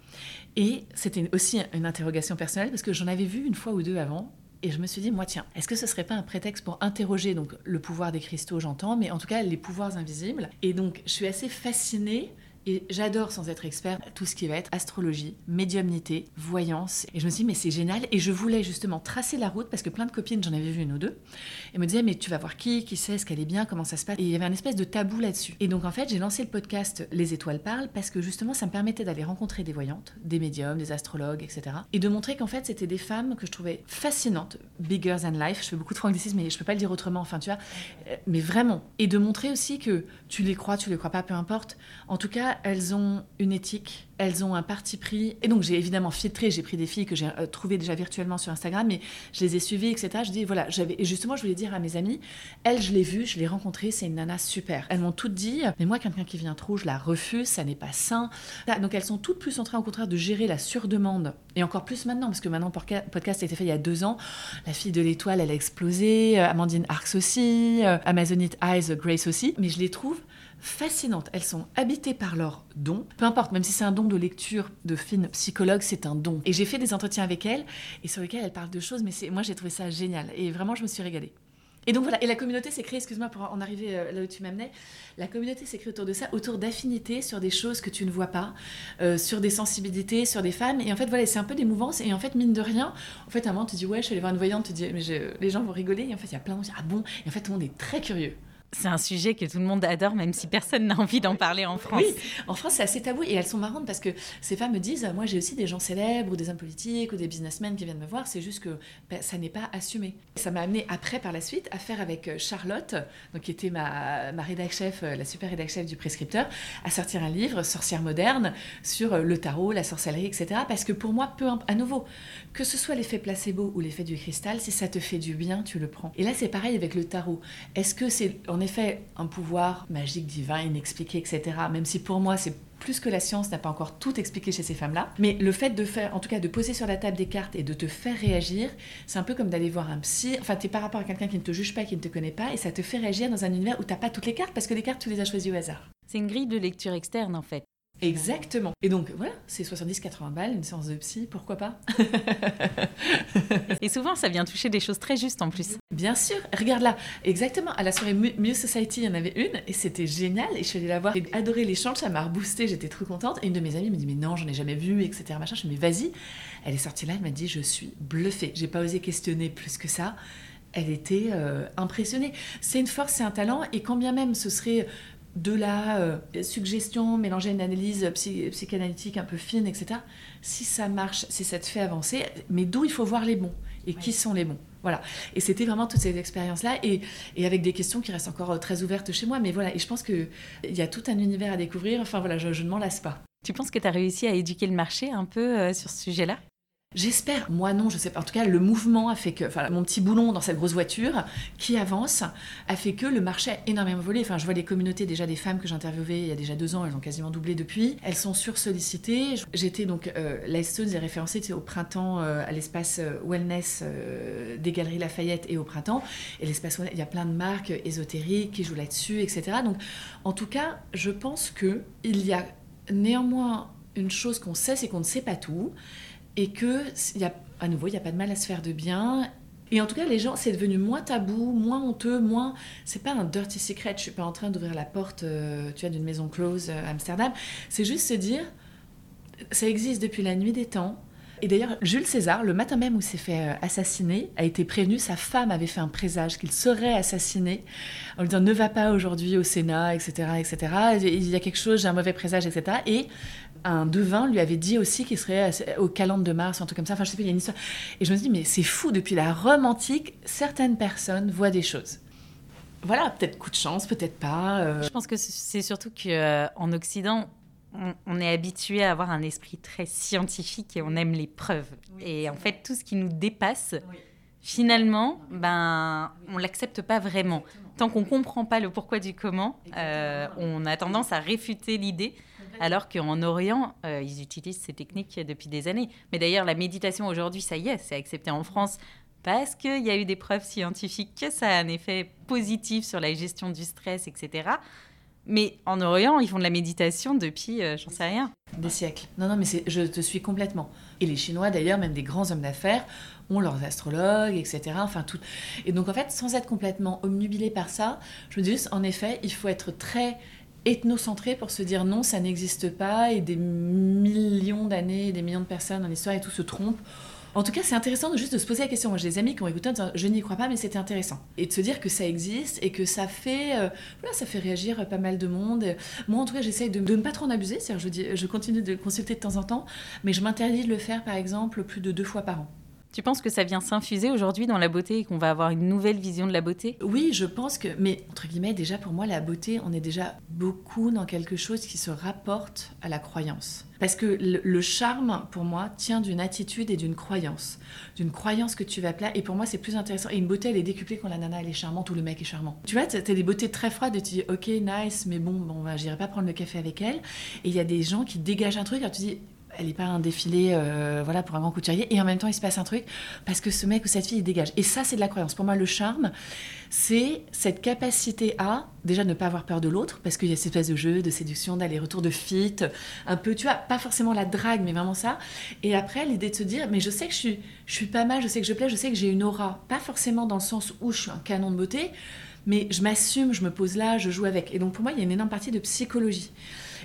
Et c'était aussi une interrogation personnelle parce que j'en avais vu une fois ou deux avant et je me suis dit, moi, tiens, est-ce que ce serait pas un prétexte pour interroger donc le pouvoir des cristaux, j'entends, mais en tout cas les pouvoirs invisibles? Et donc, je suis assez fascinée Et j'adore, sans être expert, tout ce qui va être astrologie, médiumnité, voyance. Et je me suis dit, mais c'est génial. Et je voulais justement tracer la route parce que plein de copines, j'en avais vu une ou deux, et me disaient, mais tu vas voir qui, qui sait, ce qu'elle est bien, comment ça se passe? Et il y avait un espèce de tabou là-dessus. Et donc en fait, j'ai lancé le podcast Les étoiles parlent parce que justement, ça me permettait d'aller rencontrer des voyantes, des médiums, des astrologues, etc. Et de montrer qu'en fait, c'était des femmes que je trouvais fascinantes, bigger than life. Je fais beaucoup de franglicisme, mais je peux pas le dire autrement. Enfin, tu vois, euh, mais vraiment. Et de montrer aussi que tu les crois, tu les crois pas, peu importe. En tout cas, elles ont une éthique, elles ont un parti pris. Et donc, j'ai évidemment filtré, j'ai pris des filles que j'ai euh, trouvées déjà virtuellement sur Instagram, mais je les ai suivies, etc. Je dis, voilà, j'avais. Et justement, je voulais dire à mes amis, elle, je l'ai vue, je l'ai rencontrée, c'est une nana super. Elles m'ont toutes dit, mais moi, quelqu'un qui vient trop, je la refuse, ça n'est pas sain. Donc, elles sont toutes plus en train, au contraire, de gérer la surdemande. Et encore plus maintenant, parce que maintenant, podcast a été fait il y a deux ans. La fille de l'étoile, elle a explosé. Euh, Amandine Arx aussi. Euh, Amazonite Eyes, Grace aussi. Mais je les trouve fascinantes. Elles sont habitées par leur don. Peu importe, même si c'est un don de lecture de fine psychologue, c'est un don. Et j'ai fait des entretiens avec elles et sur lesquels elles parlent de choses, mais moi j'ai trouvé ça génial. Et vraiment, je me suis régalée. Et donc voilà, et la communauté s'est créée, excuse-moi pour en arriver euh, là où tu m'amenais, la communauté s'est créée autour de ça, autour d'affinités sur des choses que tu ne vois pas, euh, sur des sensibilités, sur des femmes. Et en fait, voilà, c'est un peu des. Et en fait, mine de rien, en fait, à un moment, tu dis, ouais, je suis allée voir une voyante, tu dis, mais les gens vont rigoler. Et en fait, il y a plein de gens ah bon? Et en fait, tout le monde est très curieux. C'est un sujet que tout le monde adore, même si personne n'a envie d'en parler en France. Oui, en France, c'est assez tabou et elles sont marrantes parce que ces femmes me disent Moi, j'ai aussi des gens célèbres ou des hommes politiques ou des businessmen qui viennent me voir, c'est juste que ben, ça n'est pas assumé. Ça m'a amené après, par la suite, à faire avec euh, Charlotte, donc, qui était ma, ma rédac chef, euh, la super rédac chef du prescripteur, à sortir un livre, Sorcière moderne, sur euh, le tarot, la sorcellerie, etc. Parce que pour moi, peu à nouveau, que ce soit l'effet placebo ou l'effet du cristal, si ça te fait du bien, tu le prends. Et là, c'est pareil avec le tarot. Est-ce que c'est en effet un pouvoir magique, divin, inexpliqué, etc. Même si pour moi, c'est plus que la science n'a pas encore tout expliqué chez ces femmes-là. Mais le fait de faire, en tout cas, de poser sur la table des cartes et de te faire réagir, c'est un peu comme d'aller voir un psy. Enfin, tu es par rapport à quelqu'un qui ne te juge pas, qui ne te connaît pas, et ça te fait réagir dans un univers où tu n'as pas toutes les cartes, parce que les cartes, tu les as choisies au hasard. C'est une grille de lecture externe, en fait. Exactement. Et donc voilà, c'est 70-80 balles, une séance de psy, pourquoi pas Et souvent, ça vient toucher des choses très justes en plus. Bien sûr, regarde là, exactement, à la soirée Muse Society, il y en avait une, et c'était génial, et je suis allée la voir, j'ai adoré l'échange, ça m'a reboosté, j'étais trop contente, et une de mes amies me dit, mais non, j'en ai jamais vu, etc. Machin. Je me dis, mais vas-y. Elle est sortie là, elle m'a dit, je suis bluffée, j'ai pas osé questionner plus que ça elle était euh, impressionnée. C'est une force, c'est un talent, et quand bien même ce serait de la euh, suggestion mélangée à une analyse psychanalytique un peu fine, etc. Si ça marche, si ça te fait avancer, mais d'où il faut voir les bons et qui sont les bons. Voilà. Et c'était vraiment toutes ces expériences-là et, avec des questions qui restent encore euh, très ouvertes chez moi. Mais voilà, et je pense qu'il y a tout un univers à découvrir. Enfin voilà, je, ne m'en lasse pas. Tu penses que tu as réussi à éduquer le marché un peu euh, sur ce sujet-là? J'espère. Moi non, je sais pas. En tout cas, le mouvement a fait que, enfin, mon petit boulon dans cette grosse voiture qui avance a fait que le marché a énormément volé. Enfin, je vois les communautés déjà des femmes que j'ai interviewées il y a déjà deux ans, elles ont quasiment doublé depuis. Elles sont sursollicitées. J'étais donc euh, Stones est référencée au printemps euh, à l'espace euh, wellness euh, des Galeries Lafayette et au printemps. Et l'espace wellness, il y a plein de marques ésotériques qui jouent là-dessus, etc. Donc, en tout cas, je pense que il y a néanmoins une chose qu'on sait, c'est qu'on ne sait pas tout et que, y a, à nouveau, il n'y a pas de mal à se faire de bien. Et en tout cas, les gens, c'est devenu moins tabou, moins honteux, moins. C'est pas un dirty secret. Je suis pas en train d'ouvrir la porte, euh, tu vois, d'une maison close euh, à Amsterdam. C'est juste se dire, ça existe depuis la nuit des temps. Et d'ailleurs, Jules César, le matin même où s'est fait euh, assassiner, a été prévenu. Sa femme avait fait un présage qu'il serait assassiné, en lui disant ne va pas aujourd'hui au Sénat, etc., etc. Il y a quelque chose, j'ai un mauvais présage, etc. Et un devin lui avait dit aussi qu'il serait au calendrier de Mars, un truc comme ça. Enfin, je sais pas, il y a une histoire. Et je me dis, mais c'est fou, depuis la Rome antique, certaines personnes voient des choses. Voilà, peut-être coup de chance, peut-être pas. Euh. Je pense que c'est surtout qu'en euh, Occident, on, est habitué à avoir un esprit très scientifique et on aime les preuves. et en fait, tout ce qui nous dépasse, finalement, ben, on l'accepte pas vraiment. Tant qu'on comprend pas le pourquoi du comment, euh, on a tendance à réfuter l'idée alors qu'en Orient, euh, ils utilisent ces techniques depuis des années. Mais d'ailleurs, la méditation aujourd'hui, ça y est, c'est accepté en France parce qu'il y a eu des preuves scientifiques que ça a un effet positif sur la gestion du stress, etc. Mais en Orient, ils font de la méditation depuis, euh, j'en sais rien. Des siècles. Non, non, mais je te suis complètement. Et les Chinois, d'ailleurs, même des grands hommes d'affaires, ont leurs astrologues, etc. Enfin, tout. Et donc, en fait, sans être complètement omnubilé par ça, je me dis en effet, il faut être très ethnocentré pour se dire non, ça n'existe pas et des millions d'années, des millions de personnes dans l'histoire et tout se trompent. En tout cas, c'est intéressant de juste de se poser la question. Moi, j'ai des amis qui ont écouté en je n'y crois pas, mais c'était intéressant. Et de se dire que ça existe et que ça fait, euh, voilà, ça fait réagir pas mal de monde. Moi, en tout cas, j'essaye de, de, ne pas trop en abuser. C'est-à-dire, je, je continue de consulter de temps en temps, mais je m'interdis de le faire, par exemple, plus de deux fois par an. Tu penses que ça vient s'infuser aujourd'hui dans la beauté et qu'on va avoir une nouvelle vision de la beauté? Oui, je pense que, mais entre guillemets, déjà pour moi, la beauté, on est déjà beaucoup dans quelque chose qui se rapporte à la croyance. Parce que le, charme, pour moi, tient d'une attitude et d'une croyance. D'une croyance que tu vas plaire. Et pour moi, c'est plus intéressant. Et une beauté, elle est décuplée quand la nana, elle est charmante ou le mec est charmant. Tu vois, tu as des beautés très froides et tu dis, ok, nice, mais bon, bon bah, j'irai pas prendre le café avec elle. Et il y a des gens qui dégagent un truc, alors tu dis, elle n'est pas un défilé euh, voilà, pour un grand couturier. Et en même temps, il se passe un truc parce que ce mec ou cette fille, il dégage. Et ça, c'est de la croyance. Pour moi, le charme, c'est cette capacité à, déjà, ne pas avoir peur de l'autre, parce qu'il y a cette espèce de jeu, de séduction, d'aller-retour, de fit, un peu, tu vois, pas forcément la drague, mais vraiment ça. Et après, l'idée de se dire, mais je sais que je suis, je suis pas mal, je sais que je plais, je sais que j'ai une aura. Pas forcément dans le sens où je suis un canon de beauté, mais je m'assume, je me pose là, je joue avec. Et donc, pour moi, il y a une énorme partie de psychologie.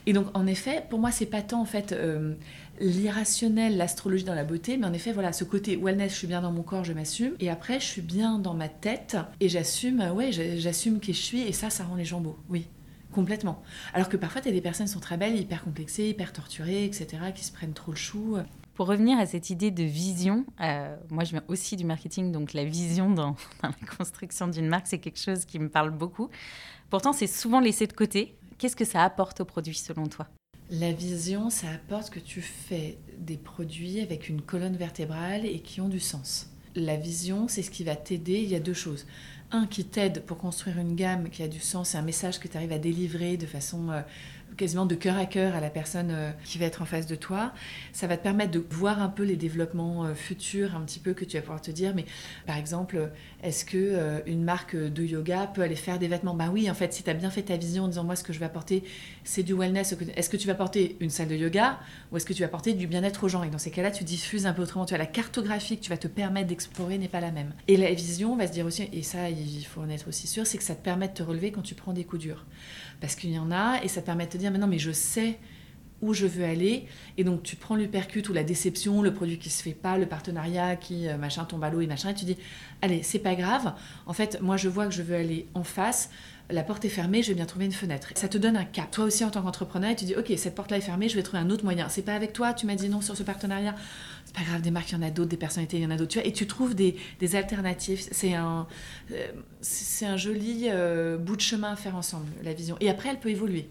Et donc, en effet, pour moi, c'est pas tant, en fait... Euh, l'irrationnel, l'astrologie dans la beauté, mais en effet, voilà, ce côté wellness, je suis bien dans mon corps, je m'assume, et après, je suis bien dans ma tête, et j'assume, ouais, j'assume qui je suis, et ça, ça rend les gens beaux, oui. Complètement. Alors que parfois, tu as des personnes qui sont très belles, hyper complexées, hyper torturées, etc., qui se prennent trop le chou. Pour revenir à cette idée de vision, euh, moi je viens aussi du marketing, donc la vision dans, dans la construction d'une marque, c'est quelque chose qui me parle beaucoup. Pourtant, c'est souvent laissé de côté. Qu'est-ce que ça apporte au produit selon toi? La vision, ça apporte que tu fais des produits avec une colonne vertébrale et qui ont du sens. La vision, c'est ce qui va t'aider. Il y a deux choses. Un qui t'aide pour construire une gamme qui a du sens, c'est un message que tu arrives à délivrer de façon euh, quasiment de cœur à cœur à la personne euh, qui va être en face de toi. Ça va te permettre de voir un peu les développements euh, futurs, un petit peu que tu vas pouvoir te dire, mais par exemple, est-ce que euh, une marque de yoga peut aller faire des vêtements? Bah oui, en fait, si tu as bien fait ta vision en disant moi ce que je vais apporter, c'est du wellness. Est-ce que tu vas apporter une salle de yoga? Ou est-ce que tu vas apporter du bien-être aux gens? Et dans ces cas-là, tu diffuses un peu autrement. Tu as la cartographie que tu vas te permettre d'explorer n'est pas la même. Et la vision va se dire aussi, et ça, il faut en être aussi sûr, c'est que ça te permet de te relever quand tu prends des coups durs. Parce qu'il y en a, et ça permet de te dire, mais non, mais je sais où je veux aller. Et donc, tu prends l'hypercute ou la déception, le produit qui se fait pas, le partenariat qui, euh, machin, tombe à l'eau et machin, et tu dis, allez, c'est pas grave. En fait, moi, je vois que je veux aller en face. La porte est fermée, je vais bien trouver une fenêtre. Ça te donne un cap. Toi aussi, en tant qu'entrepreneur, tu dis, OK, cette porte-là est fermée, je vais trouver un autre moyen. C'est pas avec toi, tu m'as dit non sur ce partenariat. C'est pas grave, des marques, il y en a d'autres, des personnalités, il y en a d'autres. Tu vois, et tu trouves des, des alternatives. C'est un, euh, c'est un joli euh, bout de chemin à faire ensemble, la vision. Et après, elle peut évoluer.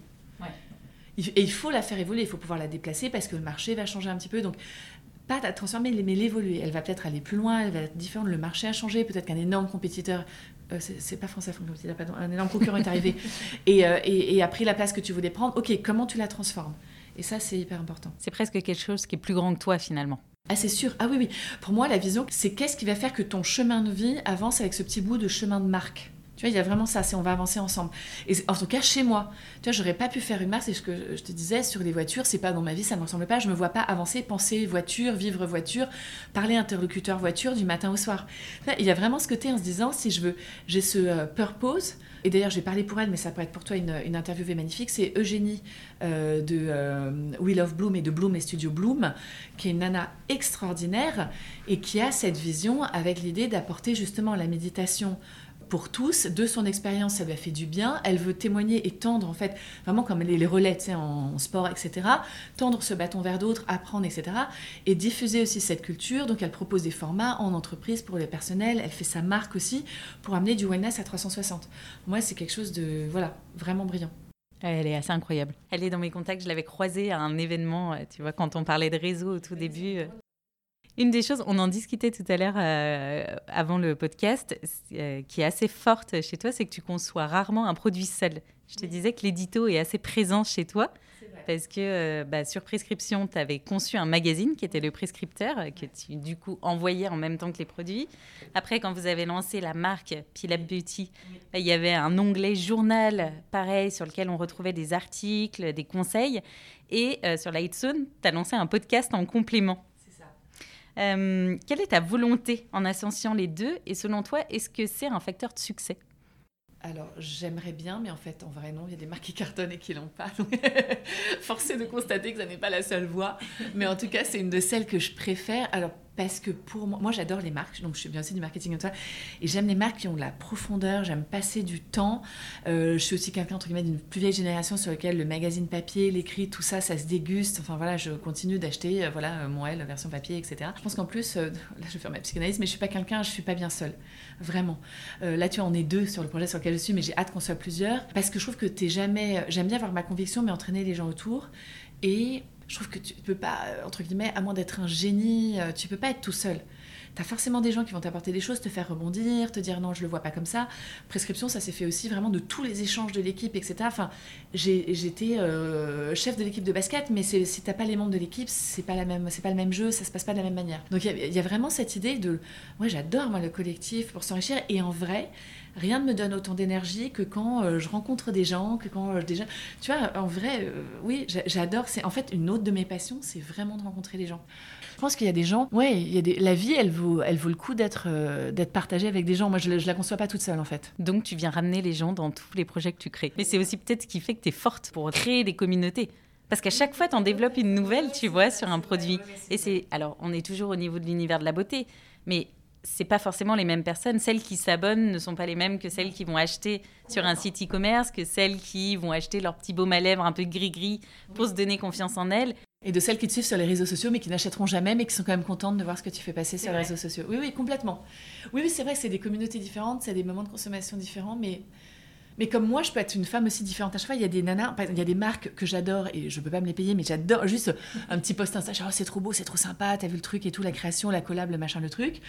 Et il faut la faire évoluer, il faut pouvoir la déplacer parce que le marché va changer un petit peu. Donc, pas la transformer, mais l'évoluer. Elle va peut-être aller plus loin, elle va être différente. Le marché a changé. Peut-être qu'un énorme compétiteur euh, c'est pas français, pardon, un énorme concurrent est arrivé euh, et, a pris la place que tu voulais prendre. Ok, comment tu la transformes? Et ça, c'est hyper important. C'est presque quelque chose qui est plus grand que toi finalement. Ah, c'est sûr. Ah oui, oui. Pour moi, la vision, c'est qu'est-ce qui va faire que ton chemin de vie avance avec ce petit bout de chemin de marque? Tu vois, il y a vraiment ça, c'est on va avancer ensemble. Et en tout cas, chez moi, tu vois, j'aurais pas pu faire une marque, c'est ce que je te disais sur les voitures, c'est pas dans ma vie, ça ne me ressemble pas, je me vois pas avancer, penser voiture, vivre voiture, parler interlocuteur voiture du matin au soir. Il y a vraiment ce côté en se disant, si je veux, j'ai ce euh, purpose, et d'ailleurs j'ai parlé pour elle, mais ça pourrait être pour toi une, une interview magnifique, c'est Eugénie euh, de euh, We Love Bloom et de Bloom et Studio Bloom, qui est une nana extraordinaire et qui a cette vision avec l'idée d'apporter justement la méditation pour tous, de son expérience, ça lui a fait du bien. Elle veut témoigner et tendre, en fait, vraiment comme les, les relais en, sport, etc. Tendre ce bâton vers d'autres, apprendre, etc. Et diffuser aussi cette culture. Donc, elle propose des formats en entreprise pour les personnels. Elle fait sa marque aussi pour amener du wellness à 360. Moi, c'est quelque chose de, voilà, vraiment brillant. Elle est assez incroyable. Elle est dans mes contacts. Je l'avais croisée à un événement, euh, tu vois, quand on parlait de réseau au tout début. Une des choses, on en discutait tout à l'heure euh, avant le podcast, euh, qui est assez forte chez toi, c'est que tu conçois rarement un produit seul. Je te disais que l'édito est assez présent chez toi. Parce que euh, bah, sur prescription, tu avais conçu un magazine qui était le prescripteur, que tu du coup envoyais en même temps que les produits. Après, quand vous avez lancé la marque Pilap Beauty, bah, il y avait un onglet journal, pareil, sur lequel on retrouvait des articles, des conseils. Et sur Lightsone, tu as lancé un podcast en complément. Euh, quelle est ta volonté en associant les deux Et selon toi, est-ce que c'est un facteur de succès? Alors, j'aimerais bien, mais en fait, en vrai, non, il y a des marques qui cartonnent et qui l'ont pas. Forcé de constater que ça n'est pas la seule voie. Mais en tout cas, c'est une de celles que je préfère. Alors, parce que pour moi, j'adore les marques, donc je suis bien aussi du marketing comme ça, et j'aime les marques qui ont de la profondeur, j'aime passer du temps. Euh, je suis aussi quelqu'un entre guillemets d'une plus vieille génération sur lequel le magazine papier, l'écrit, tout ça, ça se déguste. Enfin voilà, je continue d'acheter euh, voilà euh, mon L version papier, etc. Je pense qu'en plus, là je vais faire ma psychanalyse, mais je suis pas quelqu'un, je suis pas bien seule, vraiment. là tu on est deux sur le projet sur lequel je suis, mais j'ai hâte qu'on soit plusieurs parce que je trouve que t'es jamais, j'aime bien avoir ma conviction, mais entraîner les gens autour et je trouve que tu peux pas, euh, entre guillemets, à moins d'être un génie, euh, tu peux pas être tout seul. Tu as forcément des gens qui vont t'apporter des choses, te faire rebondir, te dire non, je le vois pas comme ça. Prescription, ça s'est fait aussi vraiment de tous les échanges de l'équipe, etc. Enfin, j'étais euh, chef de l'équipe de basket, mais si t'as pas les membres de l'équipe, c'est pas la même, c'est pas le même jeu, ça se passe pas de la même manière. Donc il y, y, a vraiment cette idée de, moi j'adore moi le collectif pour s'enrichir, et en vrai, rien ne me donne autant d'énergie que quand euh, je rencontre des gens, que quand euh, déjà... Tu vois, en vrai, euh, oui, j'adore. C'est en fait une autre de mes passions, c'est vraiment de rencontrer les gens. Je pense qu'il y a des gens, ouais, la vie, elle vaut, elle vaut le coup d'être d'être partagée avec des gens. Moi, je, ne la conçois pas toute seule, en fait. Donc, tu viens ramener les gens dans tous les projets que tu crées. Mais c'est aussi peut-être ce qui fait que tu es forte pour créer des communautés. Parce qu'à chaque fois, tu en développes une nouvelle, tu vois, sur un produit. Et c'est. Alors, on est toujours au niveau de l'univers de la beauté, mais c'est pas forcément les mêmes personnes. Celles qui s'abonnent ne sont pas les mêmes que celles qui vont acheter sur un site e-commerce, que celles qui vont acheter leur petit baume à lèvres un peu gris-gris pour se donner confiance en elles. Et de celles qui te suivent sur les réseaux sociaux, mais qui n'achèteront jamais, mais qui sont quand même contentes de voir ce que tu fais passer sur les réseaux sociaux. Oui, oui, complètement. Oui, oui, c'est vrai que c'est des communautés différentes, c'est des moments de consommation différents, mais mais comme moi, je peux être une femme aussi différente à chaque fois. Il y a des nanas, il y a des marques que j'adore et je peux pas me les payer, mais j'adore juste un petit post Insta. oh, c'est trop beau, c'est trop sympa, t'as vu le truc et tout, la création, la collab, le machin, le truc.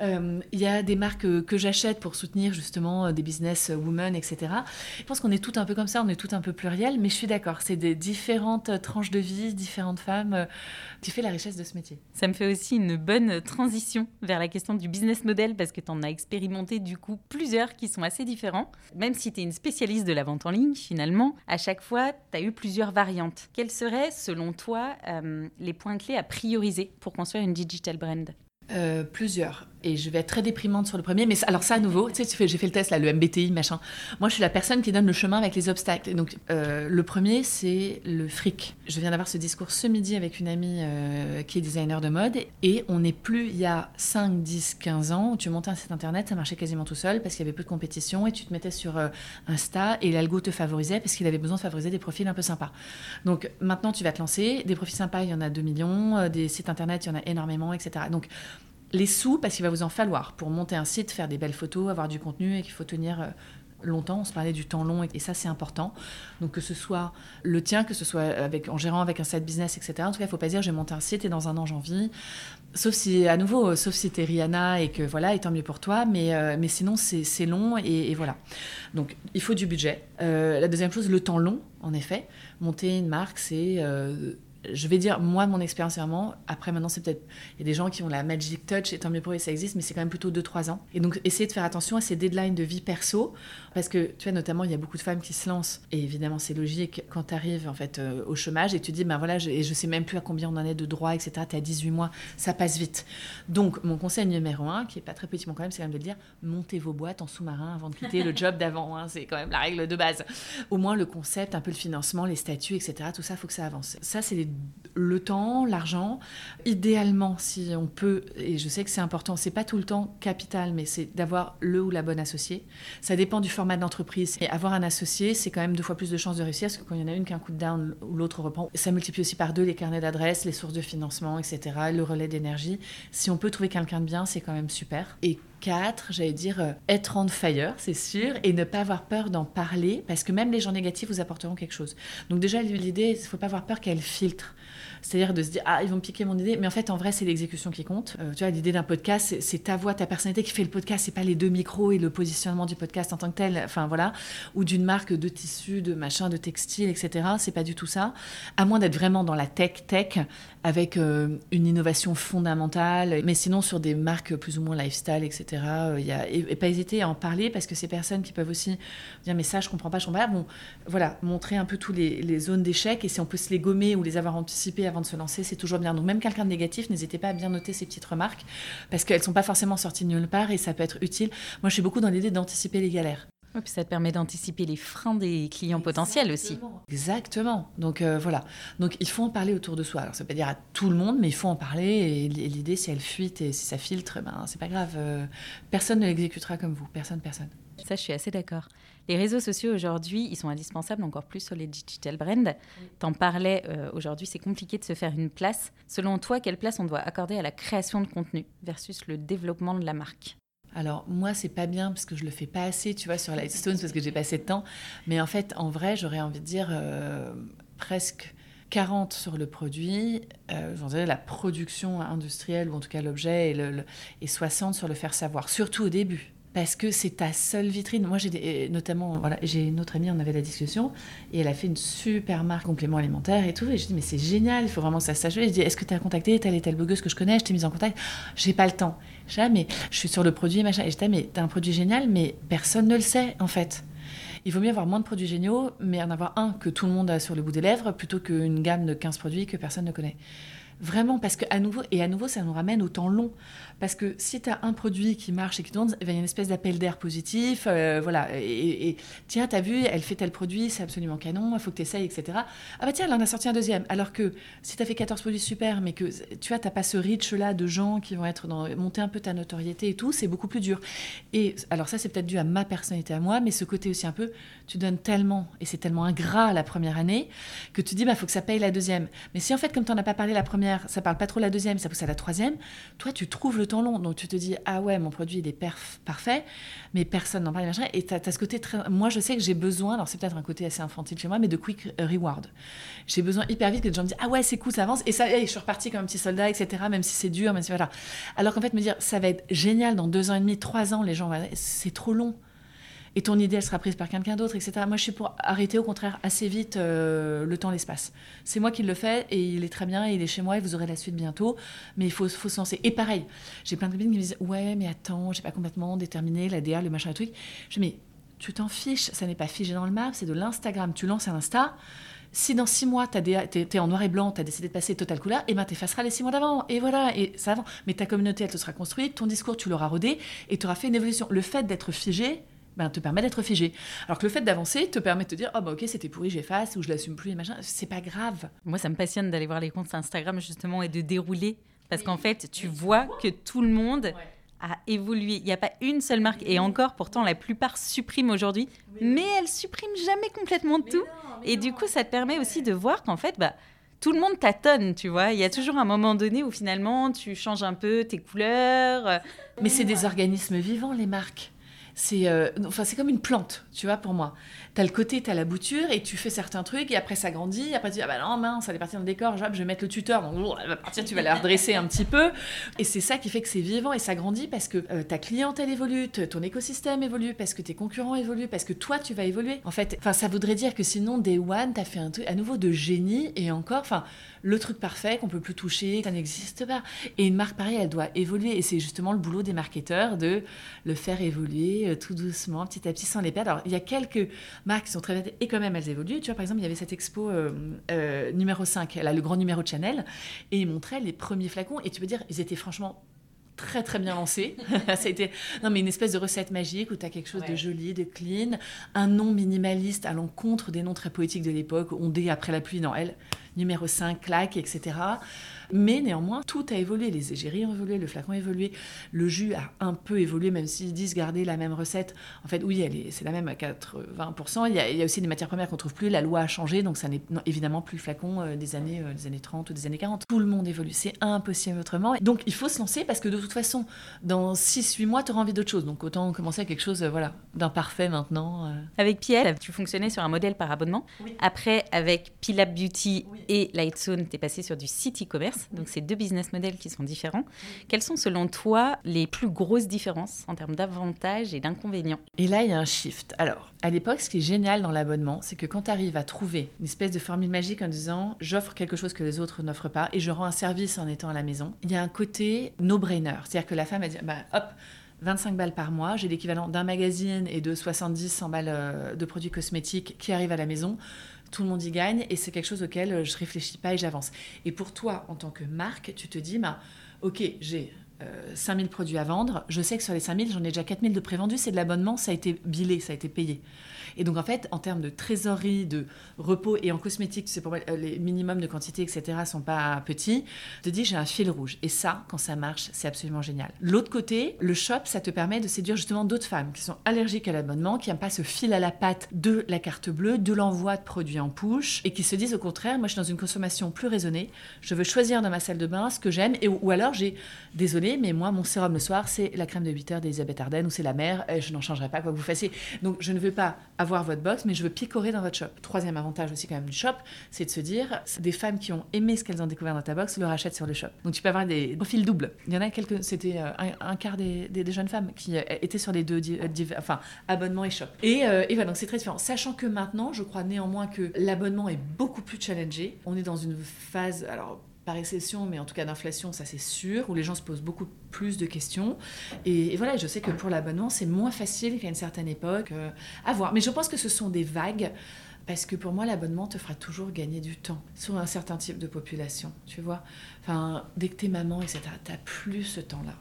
Euh, il y a des marques que j'achète pour soutenir justement des business women, etc. Je pense qu'on est tout un peu comme ça, on est tout un peu pluriel, mais je suis d'accord, c'est des différentes tranches de vie, différentes femmes euh, qui fait la richesse de ce métier. Ça me fait aussi une bonne transition vers la question du business model parce que tu en as expérimenté du coup plusieurs qui sont assez différents. Même si tu es une spécialiste de la vente en ligne, finalement, à chaque fois, tu as eu plusieurs variantes. Quels seraient, selon toi, euh, les points clés à prioriser pour construire une digital brand? Euh, plusieurs. Et je vais être très déprimante sur le premier. Mais alors ça, à nouveau, tu sais, j'ai fait le test, là, le MBTI, machin. Moi, je suis la personne qui donne le chemin avec les obstacles. donc, euh, le premier, c'est le fric. Je viens d'avoir ce discours ce midi avec une amie euh, qui est designer de mode. Et on n'est plus, il y a 5, 10, 15 ans, où tu montais un site internet, ça marchait quasiment tout seul parce qu'il y avait peu de compétition. Et tu te mettais sur Insta et l'algo te favorisait parce qu'il avait besoin de favoriser des profils un peu sympas. Donc, maintenant, tu vas te lancer. Des profils sympas, il y en a 2 millions. Des sites internet, il y en a énormément, etc. Donc, les sous, parce qu'il va vous en falloir pour monter un site, faire des belles photos, avoir du contenu et qu'il faut tenir euh, longtemps. On se parlait du temps long et, ça, c'est important. Donc, que ce soit le tien, que ce soit avec, en gérant avec un site business, etc. En tout cas, il ne faut pas dire j'ai monté un site et dans un an, j'en vis. Sauf si, à nouveau, euh, sauf si tu es Rihanna et que voilà, et tant mieux pour toi. Mais, euh, mais sinon, c'est long et, voilà. Donc, il faut du budget. la deuxième chose, le temps long, en effet. Monter une marque, c'est je vais dire, moi, mon expérience, vraiment, après, maintenant, c'est peut-être. Il y a des gens qui ont la magic touch, et tant mieux pour eux, ça existe, mais c'est quand même plutôt 2-3 ans. Et donc, essayez de faire attention à ces deadlines de vie perso, parce que, tu vois, notamment, il y a beaucoup de femmes qui se lancent, et évidemment, c'est logique, quand tu arrives, en fait, euh, au chômage, et tu dis, ben voilà, je, et je sais même plus à combien on en est de droits, etc., tu à 18 mois, ça passe vite. Donc, mon conseil numéro un, qui est pas très petit, quand même, c'est quand même de dire, montez vos boîtes en sous-marin avant de quitter le job d'avant, hein, c'est quand même la règle de base. Au moins, le concept, un peu le financement, les statuts, etc., tout ça, faut que ça avance. Ça, c'est les le temps, l'argent. Idéalement, si on peut, et je sais que c'est important, c'est pas tout le temps capital, mais c'est d'avoir le ou la bonne associée. Ça dépend du format de l'entreprise. Et avoir un associé, c'est quand même deux fois plus de chances de réussir, parce que quand il y en a une qui a un coup de down ou l'autre reprend, ça multiplie aussi par deux les carnets d'adresses, les sources de financement, etc., le relais d'énergie. Si on peut trouver quelqu'un de bien, c'est quand même super. Et quatre, j'allais dire, euh, être on fire, c'est sûr, et ne pas avoir peur d'en parler, parce que même les gens négatifs vous apporteront quelque chose. Donc déjà, l'idée, il ne faut pas avoir peur qu'elle filtre. C'est-à-dire de se dire, ah, ils vont piquer mon idée. Mais en fait, en vrai, c'est l'exécution qui compte. Euh, tu vois, l'idée d'un podcast, c'est ta voix, ta personnalité qui fait le podcast. C'est pas les deux micros et le positionnement du podcast en tant que tel. Enfin, voilà. Ou d'une marque de tissu, de machin, de textile, etc. C'est pas du tout ça. À moins d'être vraiment dans la tech-tech avec euh, une innovation fondamentale. Mais sinon, sur des marques plus ou moins lifestyle, etc. Euh, et, pas hésiter à en parler parce que ces personnes qui peuvent aussi dire, mais ça, je comprends pas, je comprends pas. Bon, voilà, montrer un peu tous les, zones d'échec et si on peut se les gommer ou les avoir anticipées avant de se lancer, c'est toujours bien. Donc même quelqu'un de négatif, n'hésitez pas à bien noter ces petites remarques parce qu'elles sont pas forcément sorties de nulle part et ça peut être utile. Moi, je suis beaucoup dans l'idée d'anticiper les galères. Puis ça te permet d'anticiper les freins des clients potentiels aussi. Exactement. Donc euh, voilà. Donc il faut en parler autour de soi. Alors ça veut pas dire à tout le monde, mais il faut en parler. Et l'idée, si elle fuite et si ça filtre, ben c'est pas grave. Euh, personne ne l'exécutera comme vous. Personne, personne. Ça, je suis assez d'accord. Les réseaux sociaux aujourd'hui, ils sont indispensables encore plus sur les digital brands. T'en parlais euh, aujourd'hui, c'est compliqué de se faire une place. Selon toi, quelle place on doit accorder à la création de contenu versus le développement de la marque? Alors moi c'est pas bien parce que je le fais pas assez, tu vois, sur Lightstone parce que j'ai pas assez de temps. Mais en fait, en vrai, j'aurais envie de dire euh, presque 40 sur le produit, euh, j'en dirais la production industrielle ou en tout cas l'objet et, et 60 sur le faire savoir, surtout au début parce que c'est ta seule vitrine. Moi, j'ai notamment, voilà, j'ai une autre amie, on avait la discussion, et elle a fait une super marque complément alimentaire et tout. Et je dis, mais c'est génial, il faut vraiment que ça sache. Je dis, est-ce que tu as contacté telle et telle blogueuse que je connais? Je t'ai mise en contact J'ai pas le temps. Je suis sur le produit, machin. Et je dis, mais t'as un produit génial, mais personne ne le sait, en fait. Il vaut mieux avoir moins de produits géniaux, mais en avoir un que tout le monde a sur le bout des lèvres, plutôt qu'une gamme de 15 produits que personne ne connaît. Vraiment, parce que nouveau, et à nouveau, ça nous ramène au temps long. Parce que si tu as un produit qui marche et qui tourne, il y a une espèce d'appel d'air positif. Euh, voilà. Et, et tiens, t'as vu, elle fait tel produit, c'est absolument canon, il faut que tu essayes, etc. Ah bah tiens, elle en a sorti un deuxième. Alors que si tu as fait 14 produits super, mais que tu vois, t'as pas ce reach-là de gens qui vont être dans, monter un peu ta notoriété et tout, c'est beaucoup plus dur. Et alors ça, c'est peut-être dû à ma personnalité à moi, mais ce côté aussi un peu, tu donnes tellement, et c'est tellement ingrat la première année, que tu dis, bah, faut que ça paye la deuxième. Mais si en fait, comme tu n'en as pas parlé la première, ça parle pas trop la deuxième, ça pousse à la troisième, toi, tu trouves le temps long. Donc tu te dis, ah ouais, mon produit, il est parfait, mais personne n'en parle, machin. Et tu as, ce côté très. Moi, je sais que j'ai besoin, alors c'est peut-être un côté assez infantile chez moi, mais de quick reward. J'ai besoin hyper vite que les gens me disent, ah ouais, c'est cool, ça avance. Et ça, je suis reparti comme un petit soldat, etc., même si c'est dur, même si voilà. Alors qu'en fait, me dire, ça va être génial dans deux ans et demi, trois ans, les gens, c'est trop long et ton idée, elle sera prise par quelqu'un d'autre, etc. Moi, je suis pour arrêter, au contraire, assez vite euh, le temps, l'espace. C'est moi qui le fais, et il est très bien, et il est chez moi, et vous aurez la suite bientôt, mais il faut, faut se lancer. Et pareil, j'ai plein de copines qui me disent, ouais, mais attends, j'ai pas complètement déterminé la DA, le machin, le truc. Je dis, mais tu t'en fiches, ça n'est pas figé dans le marbre, c'est de l'Instagram. Tu lances un Insta, si dans six mois, tu es, en noir et blanc, tu as décidé de passer total couleur, et eh ben tu effaceras les six mois d'avant. Et voilà, et ça avance. Mais ta communauté, elle te sera construite, ton discours, tu l'auras rodé, et tu auras fait une évolution. Le fait d'être figé, ben, te permet d'être figé. Alors que le fait d'avancer te permet de te dire oh bah ok c'était pourri j'efface ou je l'assume plus et machin c'est pas grave. Moi ça me passionne d'aller voir les comptes Instagram justement et de dérouler parce qu'en fait tu vois que tout le monde a évolué. Il n'y a pas une seule marque et encore pourtant la plupart suppriment aujourd'hui, mais elles suppriment jamais complètement tout. et du coup ça te permet aussi de voir qu'en fait bah tout le monde tâtonne, tu vois. Il y a toujours un moment donné où finalement tu changes un peu tes couleurs. Mais c'est des organismes vivants, les marques c'est euh, enfin c'est comme une plante, tu vois, pour moi. Tu as le côté, tu as la bouture, et tu fais certains trucs, et après ça grandit, après tu dis, ah bah non, mince, ça est partir dans le décor, je vais mettre le tuteur, donc elle va partir, tu vas la redresser un petit peu. Et c'est ça qui fait que c'est vivant, et ça grandit parce que euh, ta clientèle évolue, ton écosystème évolue, parce que tes concurrents évoluent, parce que toi, tu vas évoluer. En fait, ça voudrait dire que sinon, Day One, tu as fait un truc à nouveau de génie, et encore, enfin le truc parfait qu'on peut plus toucher, ça n'existe pas. Et une marque pareille, elle doit évoluer. Et c'est justement le boulot des marketeurs de le faire évoluer euh, tout doucement, petit à petit, sans les perdre. Alors, il y a quelques marques qui sont très et quand même elles évoluent. Tu vois, par exemple, il y avait cette expo euh, euh, numéro 5, là, le grand numéro de Chanel, et ils montraient les premiers flacons. Et tu peux dire, ils étaient franchement très très bien lancé. ça a été non mais une espèce de recette magique où tu as quelque chose de joli, de clean, un nom minimaliste à l'encontre des noms très poétiques de l'époque, ondé après la pluie, non elle, numéro 5, claque, etc. Mais néanmoins, tout a évolué. Les égéries ont évolué, le flacon a évolué, le jus a un peu évolué, même s'ils disent garder la même recette. En fait, oui, c'est la même à 80%. Il y, a, il y a aussi des matières premières qu'on trouve plus. La loi a changé, donc ça n'est évidemment plus le flacon euh, des, années, euh, des années 30 ou des années 40. Tout le monde évolue. C'est impossible autrement. Donc il faut se lancer parce que de toute façon, dans 6-8 mois, tu auras envie d'autre chose. Donc autant commencer à quelque chose euh, voilà, d'imparfait maintenant. Avec Piel, tu fonctionnais sur un modèle par abonnement. Après, avec Pilab Beauty et Lightzone, tu es passé sur du site e-commerce. Donc, c'est deux business models qui sont différents. Quelles sont, selon toi, les plus grosses différences en termes d'avantages et d'inconvénients? Et là, il y a un shift. Alors, à l'époque, ce qui est génial dans l'abonnement, c'est que quand tu arrives à trouver une espèce de formule magique en disant j'offre quelque chose que les autres n'offrent pas et je rends un service en étant à la maison, il y a un côté no-brainer. C'est-à-dire que la femme, elle dit bah, hop, 25 balles par mois, j'ai l'équivalent d'un magazine et de 70-100 balles euh, de produits cosmétiques qui arrivent à la maison tout le monde y gagne et c'est quelque chose auquel euh, je réfléchis pas et j'avance. Et pour toi, en tant que marque, tu te dis, bah, ok, j'ai 5000 produits à vendre, je sais que sur les 5000, j'en ai déjà 4000 de prévendus, c'est de l'abonnement, ça a été bilé, ça a été payé. Et donc, en fait, en termes de trésorerie, de repos et en cosmétique, tu sais, pour moi, euh, les minimums de quantité, etc., sont pas petits. Je te dis, j'ai un fil rouge. Et ça, quand ça marche, c'est absolument génial. L'autre côté, le shop, ça te permet de séduire justement d'autres femmes qui sont allergiques à l'abonnement, qui n'aiment pas ce fil à la patte de la carte bleue, de l'envoi de produits en push, et qui se disent au contraire, moi, je suis dans une consommation plus raisonnée. Je veux choisir dans ma salle de bain ce que j'aime. Et, ou alors, j'ai, désolé, mais moi, mon sérum le soir, c'est la crème de 8 heures d'Elisabeth Arden ou c'est la mère. Je n'en changerai pas quoi que vous fassiez. Donc, je ne veux pas avoir votre box, mais je veux picorer dans votre shop. Troisième avantage aussi quand même du shop, c'est de se dire, des femmes qui ont aimé ce qu'elles ont découvert dans ta box le rachètent sur le shop. Donc tu peux avoir des profils doubles. Il y en a quelques, c'était euh, un, quart des, jeunes femmes qui euh, étaient sur les deux, euh, enfin abonnement et shop. Et, et voilà, donc c'est très différent. Sachant que maintenant, je crois néanmoins que l'abonnement est beaucoup plus challengé. On est dans une phase, alors par exception, mais en tout cas d'inflation, ça c'est sûr, où les gens se posent beaucoup plus de questions. Et, voilà, je sais que pour l'abonnement, c'est moins facile qu'à une certaine époque euh, à voir. Mais je pense que ce sont des vagues. Parce que pour moi, l'abonnement te fera toujours gagner du temps sur un certain type de population, tu vois. Enfin, dès que t'es maman, etc., t'as plus ce temps-là.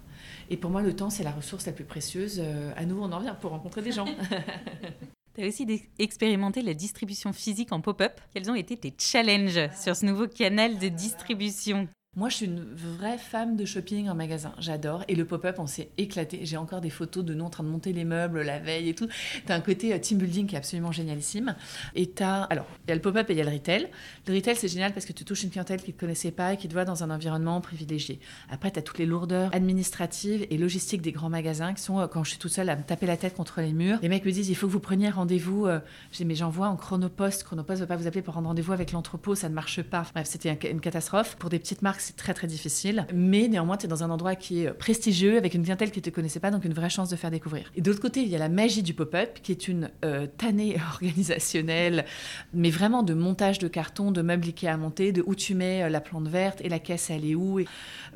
Et pour moi, le temps, c'est la ressource la plus précieuse. Euh, à nouveau, on en revient pour rencontrer des gens. Tu as aussi expérimenté la distribution physique en pop-up. Quels ont été tes challenges sur ce nouveau canal de distribution? Moi, je suis une vraie femme de shopping en magasin. J'adore. Et le pop-up, on s'est éclaté. J'ai encore des photos de nous en train de monter les meubles la veille et tout. T'as un côté euh, team building qui est absolument génialissime. Et t'as. Alors, il y a le pop-up et il y a le retail. Le retail, c'est génial parce que tu touches une clientèle qui ne connaissait pas et qui te voit dans un environnement privilégié. Après, tu as toutes les lourdeurs administratives et logistiques des grands magasins qui sont, euh, quand je suis toute seule à me taper la tête contre les murs, les mecs me disent il faut que vous preniez rendez-vous. Euh, j'ai mais j'envoie en chronopost. Chronopost ne va pas vous appeler pour rendre rendez-vous avec l'entrepôt, ça ne marche pas. Bref, c'était une catastrophe. Pour des petites marques, c'est très très difficile. Mais néanmoins, tu es dans un endroit qui est prestigieux, avec une clientèle qui ne te connaissait pas, donc une vraie chance de faire découvrir. Et de l'autre côté, il y a la magie du pop-up, qui est une euh, tannée organisationnelle, mais vraiment de montage de carton, de meubles à monter, de où tu mets euh, la plante verte et la caisse, elle est où, et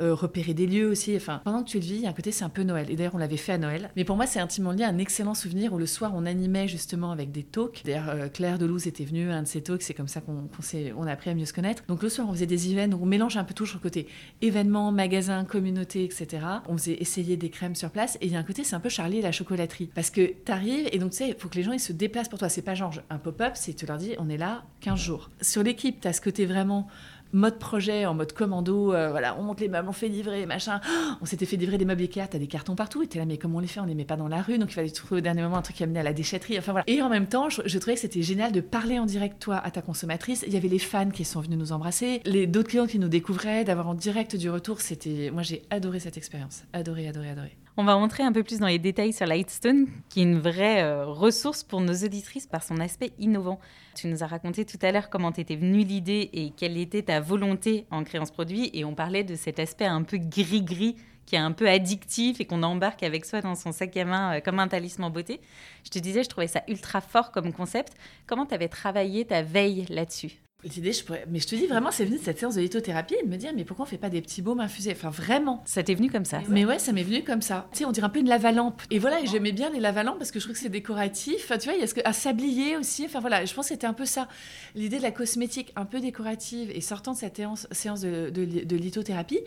euh, repérer des lieux aussi. Enfin, pendant que tu le vis, il y a un côté, c'est un peu Noël. Et d'ailleurs, on l'avait fait à Noël. Mais pour moi, c'est intimement lié à un excellent souvenir où le soir, on animait justement avec des talks. D'ailleurs, Claire Delouze était venue à un de ces talks, c'est comme ça qu'on on a appris à mieux se connaître. Donc le soir, on faisait des events, on mélange un peu tout côté événements, magasins, communautés, etc. On faisait essayer des crèmes sur place. Et il y a un côté, c'est un peu Charlie la chocolaterie. Parce que tu arrives et donc tu sais, il faut que les gens ils se déplacent pour toi. C'est pas genre un pop-up, c'est tu leur dis, on est là 15 jours. Sur l'équipe, tu as ce côté vraiment mode projet, en mode commando, euh, voilà, on monte les meubles, on fait livrer, machin. on s'était fait livrer des meubles Ikea, t'as des cartons partout, et t'es là, mais comment on les fait? On les met pas dans la rue, donc il fallait trouver au dernier moment un truc qui amenait à la déchetterie, enfin voilà. Et en même temps, je, trouvais que c'était génial de parler en direct, toi, à ta consommatrice. Il y avait les fans qui sont venus nous embrasser, les d'autres clients qui nous découvraient, d'avoir en direct du retour, c'était... Moi, j'ai adoré cette expérience. Adoré, adoré, adoré. On va rentrer un peu plus dans les détails sur Lightstone, qui est une vraie euh, ressource pour nos auditrices par son aspect innovant. Tu nous as raconté tout à l'heure comment t'étais venue l'idée et quelle était ta volonté en créant ce produit. Et on parlait de cet aspect un peu gris-gris qui est un peu addictif et qu'on embarque avec soi dans son sac à main euh, comme un talisman beauté. Je te disais, je trouvais ça ultra fort comme concept. Comment tu avais travaillé ta veille là-dessus? L'idée, je pourrais... mais je te dis vraiment, c'est venu de cette séance de lithothérapie et de me dire, mais pourquoi on fait pas des petits baumes infusés? Enfin, vraiment. Ça t'est venu comme ça? Mais ouais, ça m'est venu comme ça. Tu sais, on dirait un peu une lavalampe. Et voilà, et j'aimais bien les lavalampes parce que je trouve que c'est décoratif. Enfin, tu vois, il y a ce que... à sablier aussi. Enfin, voilà, je pense que c'était un peu ça. L'idée de la cosmétique un peu décorative et sortant de cette séance de, de, lithothérapie.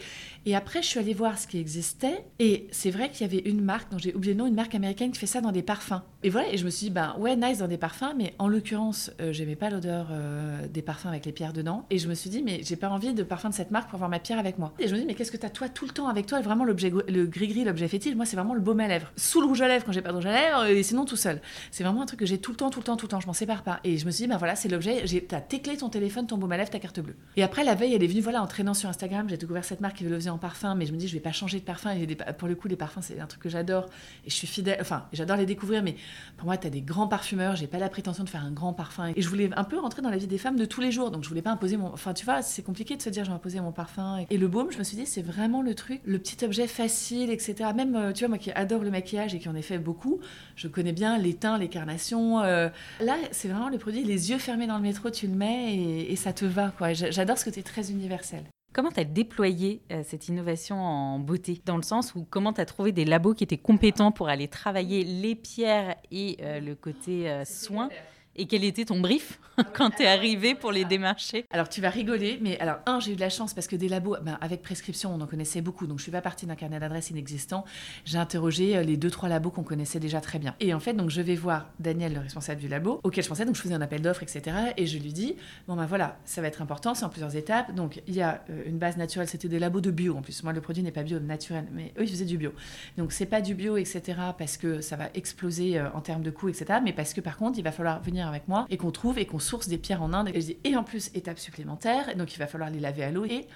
Et après, je suis allée voir ce qui existait. Et c'est vrai qu'il y avait une marque, dont j'ai oublié le nom, une marque américaine qui fait ça dans des parfums. Et voilà, et je me suis dit, ben ouais, nice dans des parfums, mais en l'occurrence, euh, j'aimais pas l'odeur euh, des parfums avec les pierres dedans. Et je me suis dit, mais j'ai pas envie de parfum de cette marque pour avoir ma pierre avec moi. Et je me dis, mais qu'est-ce que tu as toi tout le temps avec toi? Vraiment, l'objet, le gris-gris, l'objet fétiche, moi, c'est vraiment le baume à lèvres. Sous le rouge à lèvres quand j'ai pas de rouge à lèvres, et sinon tout seul. C'est vraiment un truc que j'ai tout le temps, tout le temps, tout le temps. Je m'en sépare pas. Et je me suis dit, ben voilà, c'est l'objet. T'as teclé ton téléphone, ton baume à lèvres, ta carte bleue. Et après, la veille, elle est venue, voilà, en traînant sur Instagram, j'ai découvert cette marque qui le faisait en parfum, mais je me dis, je vais pas changer de parfum. Et pour le coup, les parfums, c'est un truc que j'adore. Et je suis fidèle, enfin, j'adore les découvrir, mais pour moi, tu as des grands parfumeurs. J'ai pas la prétention de faire un grand parfum. Et je voulais un peu rentrer dans la vie des femmes de tous les jours. Donc, je voulais pas imposer mon. Enfin, tu vois, c'est compliqué de se dire, je vais imposer mon parfum. Et le baume, je me suis dit, c'est vraiment le truc, le petit objet facile, etc. Même, euh, tu vois, moi qui adore le maquillage et qui en ai fait beaucoup, je connais bien les teints, les carnations. Euh. Là, c'est vraiment le produit, les yeux fermés dans le métro, tu le mets et, et ça te va, quoi. J'adore ce côté très universel. Comment tu as déployé euh, cette innovation en beauté? Dans le sens où comment tu as trouvé des labos qui étaient compétents pour aller travailler les pierres et le côté soin? Et quel était ton brief quand tu es arrivé pour les démarcher? Alors tu vas rigoler, mais alors un, j'ai eu de la chance parce que des labos, ben, avec prescription, on en connaissait beaucoup, donc je suis pas partie d'un carnet d'adresses inexistant. J'ai interrogé euh, les deux trois labos qu'on connaissait déjà très bien. Et en fait, donc je vais voir Daniel, le responsable du labo, auquel je pensais, donc je faisais un appel d'offres, etc. Et je lui dis, bon ben voilà, ça va être important, c'est en plusieurs étapes. Donc il y a euh, une base naturelle, c'était des labos de bio en plus. Moi, le produit n'est pas bio, naturel, mais eux ils faisaient du bio. Donc c'est pas du bio, etc. Parce que ça va exploser euh, en termes de coûts, etc. Mais parce que par contre, il va falloir venir avec moi et qu'on trouve et qu'on source des pierres en Inde. Et, je dis, et en plus, étape supplémentaire, donc il va falloir les laver à l'eau et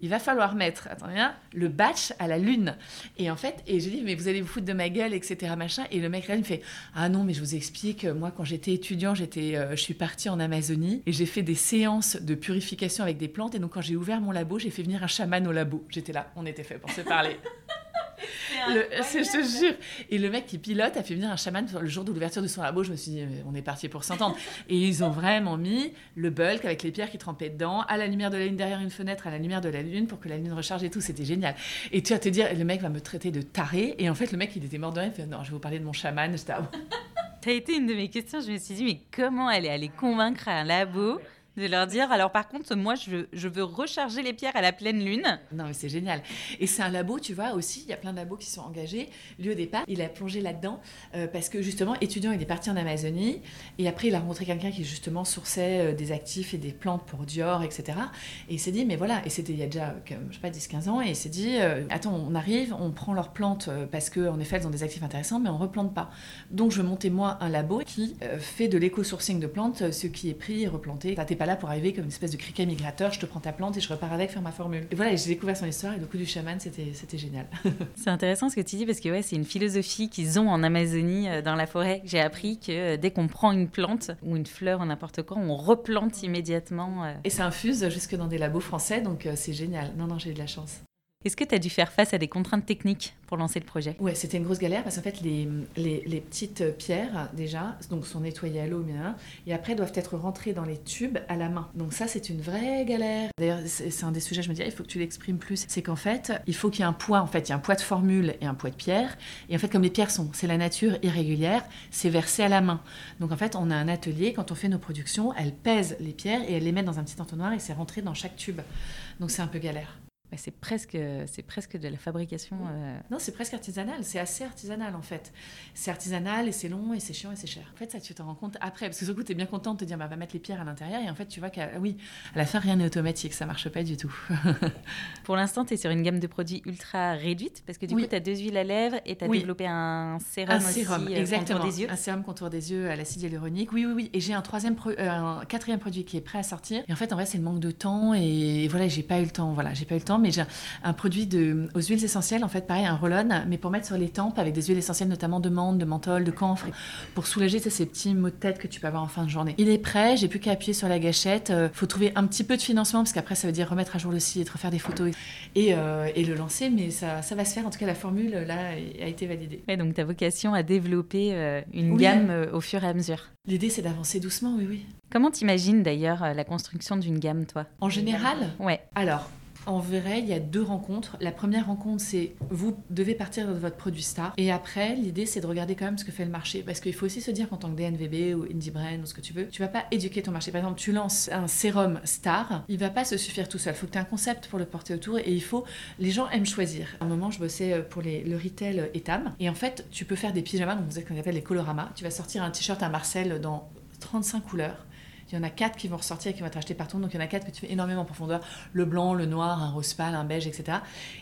il va falloir mettre, attendez, le batch à la lune. Et en fait, et je dis, mais vous allez vous foutre de ma gueule, etc. Machin. Et le mec là, il me fait, ah non, mais je vous explique, moi quand j'étais étudiant, j'étais, euh, je suis partie en Amazonie et j'ai fait des séances de purification avec des plantes. Et donc quand j'ai ouvert mon labo, j'ai fait venir un chaman au labo. J'étais là, on était fait pour se parler. je te jure. Et le mec qui pilote a fait venir un chaman le jour de l'ouverture de son labo. Je me suis dit, on est parti pour s'entendre. Et ils ont vraiment mis le bulk avec les pierres qui trempaient dedans, à la lumière de la lune derrière une fenêtre, à la lumière de la lune pour que la lune recharge et tout. C'était génial. Et tu vas te dire, le mec va me traiter de taré. Et en fait, le mec, il était mort de fait, non, je vais vous parler de mon chaman. Ça a été une de mes questions. Je me suis dit, mais comment elle est allée convaincre un labo de leur dire alors par contre moi je, veux recharger les pierres à la pleine lune. Non mais c'est génial. Et c'est un labo, tu vois aussi, il y a plein de labos qui sont engagés. Lui au départ, il a plongé là-dedans euh, parce que justement étudiant, il est parti en Amazonie et après il a rencontré quelqu'un qui justement sourçait euh, des actifs et des plantes pour Dior, etc. Et il s'est dit mais voilà, et c'était il y a déjà je sais pas 10-15 ans et il s'est dit euh, attends on arrive, on prend leurs plantes parce qu'en effet elles ont des actifs intéressants mais on replante pas. Donc je vais monter moi un labo qui fait de l'éco-sourcing de plantes, ce qui est pris et replanté. T'es pas là pour arriver comme une espèce de criquet migrateur, je te prends ta plante et je repars avec faire ma formule. Et voilà, j'ai découvert son histoire et le coup du chaman, c'était génial. c'est intéressant ce que tu dis parce que ouais, c'est une philosophie qu'ils ont en Amazonie, euh, dans la forêt. J'ai appris que euh, dès qu'on prend une plante ou une fleur ou n'importe quoi, on replante immédiatement. Euh. Et ça infuse jusque dans des labos français, donc c'est génial. Non, non, j'ai eu de la chance. Est-ce que tu as dû faire face à des contraintes techniques pour lancer le projet? Ouais, c'était une grosse galère parce qu'en fait, les, les, petites pierres, déjà, donc sont nettoyées à l'eau, bien, et après doivent être rentrées dans les tubes à la main. Donc ça, c'est une vraie galère. D'ailleurs, c'est un des sujets, je me dis, ah, il faut que tu l'exprimes plus. C'est qu'en fait, il faut qu'il y ait un poids. En fait, il y a un poids de formule et un poids de pierre. Et en fait, comme les pierres sont, c'est la nature irrégulière, c'est versé à la main. Donc en fait, on a un atelier, quand on fait nos productions, elles pèsent les pierres et elles les mettent dans un petit entonnoir et c'est rentré dans chaque tube. Donc c'est un peu galère. C'est presque, c'est presque de la fabrication. Euh. Non, c'est presque artisanal. C'est assez artisanal en fait. C'est artisanal et c'est long et c'est chiant et c'est cher. En fait, ça, tu te rends compte après. Parce que du coup, tu es bien content de te dire, bah, va mettre les pierres à l'intérieur. Et en fait, tu vois qu'à oui, à la fin, rien n'est automatique. Ça marche pas du tout. Pour l'instant, tu es sur une gamme de produits ultra réduite. Parce que du coup, tu as deux huiles à lèvres et tu as développé un sérum, un sérum aussi, euh, exactement. contour des yeux. Un sérum contour des yeux à l'acide hyaluronique. Oui, oui, oui. Et j'ai un, troisième euh, un quatrième produit qui est prêt à sortir. Et en fait, en vrai, c'est le manque de temps. Et voilà, j'ai pas eu le temps. Voilà, j'ai pas eu le temps. Mais j'ai un produit de, aux huiles essentielles, en fait, pareil, un roll mais pour mettre sur les tempes avec des huiles essentielles, notamment de menthe, de menthol, de camphre, pour soulager ces petits maux de tête que tu peux avoir en fin de journée. Il est prêt, j'ai plus qu'à appuyer sur la gâchette. Il euh, faut trouver un petit peu de financement, parce qu'après, ça veut dire remettre à jour le site, refaire des photos et, euh, et le lancer, mais ça, ça, va se faire. En tout cas, la formule, là, a été validée. Ouais, donc, ta vocation à développer euh, une gamme au fur et à mesure. L'idée, c'est d'avancer doucement, oui, oui. Comment t'imagines d'ailleurs la construction d'une gamme, toi? En général? Ouais. Alors, en vrai, il y a deux rencontres. La première rencontre, c'est vous devez partir de votre produit star. Et après, l'idée, c'est de regarder quand même ce que fait le marché. Parce qu'il faut aussi se dire qu'en tant que DNVB ou Indie Brand ou ce que tu veux, tu vas pas éduquer ton marché. Par exemple, tu lances un sérum star, il va pas se suffire tout seul. Il faut que tu aies un concept pour le porter autour et il faut. Les gens aiment choisir. À un moment, je bossais euh, pour les, le retail Etam. Et en fait, tu peux faire des pyjamas, donc vous savez qu'on appelle les coloramas. Tu vas sortir un t-shirt à Marcel dans 35 couleurs il y en a quatre qui vont ressortir et qui vont être achetés partout. Donc il y en a quatre que tu fais énormément en profondeur le blanc, le noir, un rose pâle, un beige, etc.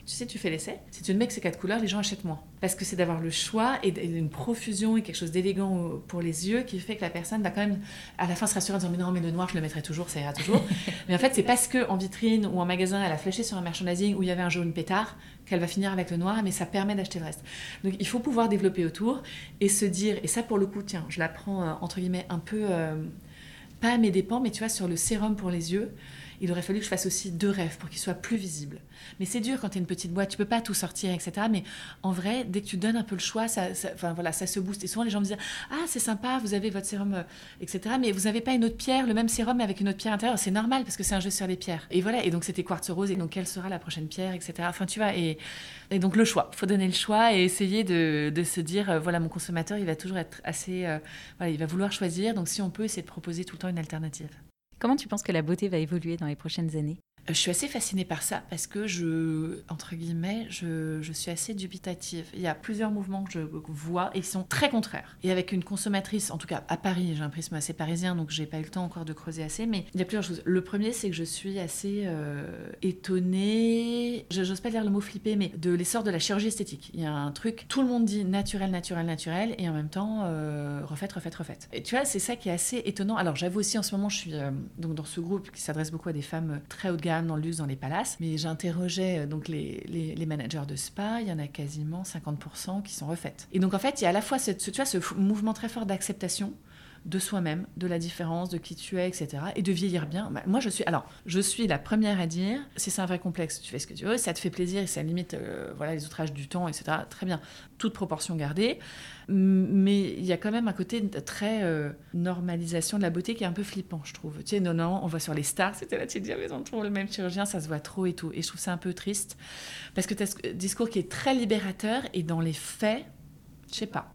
Tu sais, tu fais l'essai. Si tu ne mets que ces quatre couleurs, les gens achètent moins. Parce que c'est d'avoir le choix et une profusion et quelque chose d'élégant pour les yeux qui fait que la personne va quand même à la fin se rassurer en disant mais non, mais le noir, je le mettrai toujours, ça ira toujours. mais en fait, c'est parce qu'en vitrine ou en magasin, elle a flashé sur un merchandising où il y avait un jaune pétard qu'elle va finir avec le noir, mais ça permet d'acheter le reste. Donc il faut pouvoir développer autour et se dire, et ça pour le coup, tiens, je la prends euh, entre guillemets un peu. Euh, pas à mes dépens, mais tu vois, sur le sérum pour les yeux, il aurait fallu que je fasse aussi deux rêves pour qu'ils soient plus visibles. Mais c'est dur quand tu es une petite boîte, tu peux pas tout sortir, etc. Mais en vrai, dès que tu donnes un peu le choix, ça, voilà, ça se booste. Et souvent, les gens me disent Ah, c'est sympa, vous avez votre sérum, euh, etc. Mais vous n'avez pas une autre pierre, le même sérum, mais avec une autre pierre intérieure. C'est normal parce que c'est un jeu sur les pierres. Et voilà, et donc c'était quartz rose, et donc quelle sera la prochaine pierre, etc. Enfin, tu vois, et, donc le choix. Il faut donner le choix et essayer de, de se dire euh, Voilà, mon consommateur, il va toujours être assez. Euh, voilà, il va vouloir choisir. Donc si on peut, essayer de proposer tout le temps une alternative. Comment tu penses que la beauté va évoluer dans les prochaines années? Je suis assez fascinée par ça parce que je, entre guillemets, je, je, suis assez dubitative. Il y a plusieurs mouvements que je vois et qui sont très contraires. Et avec une consommatrice, en tout cas à Paris, j'ai un prisme assez parisien, donc j'ai pas eu le temps encore de creuser assez, mais il y a plusieurs choses. Le premier, c'est que je suis assez euh, étonnée, j'ose pas dire le mot flipper, mais de l'essor de la chirurgie esthétique. Il y a un truc, tout le monde dit naturel, naturel, naturel, et en même temps, euh, refaite, refaite, refaite. Et tu vois, c'est ça qui est assez étonnant. Alors j'avoue aussi, en ce moment, je suis euh, donc dans ce groupe qui s'adresse beaucoup à des femmes très haut de gamme dans le luxe, dans les palaces. Mais j'interrogeais euh, donc les, managers de spa, il y en a quasiment 50% qui sont refaites. Et donc en fait, il y a à la fois ce mouvement très fort d'acceptation de soi-même, de la différence, de qui tu es, etc. Et de vieillir bien. Bah, moi, je suis, alors, je suis la première à dire, si c'est un vrai complexe, tu fais ce que tu veux, ça te fait plaisir et ça limite, euh, voilà, les outrages du temps, etc. Très bien, toute proportion gardée. Mais il y a quand même un côté très euh, normalisation de la beauté qui est un peu flippant, je trouve. Tu sais, non, non, on voit sur les stars, c'était là, tu te dis, mais on trouve le même chirurgien, ça se voit trop et tout. Et je trouve ça un peu triste parce que tu as ce discours qui est très libérateur et dans les faits, je sais pas.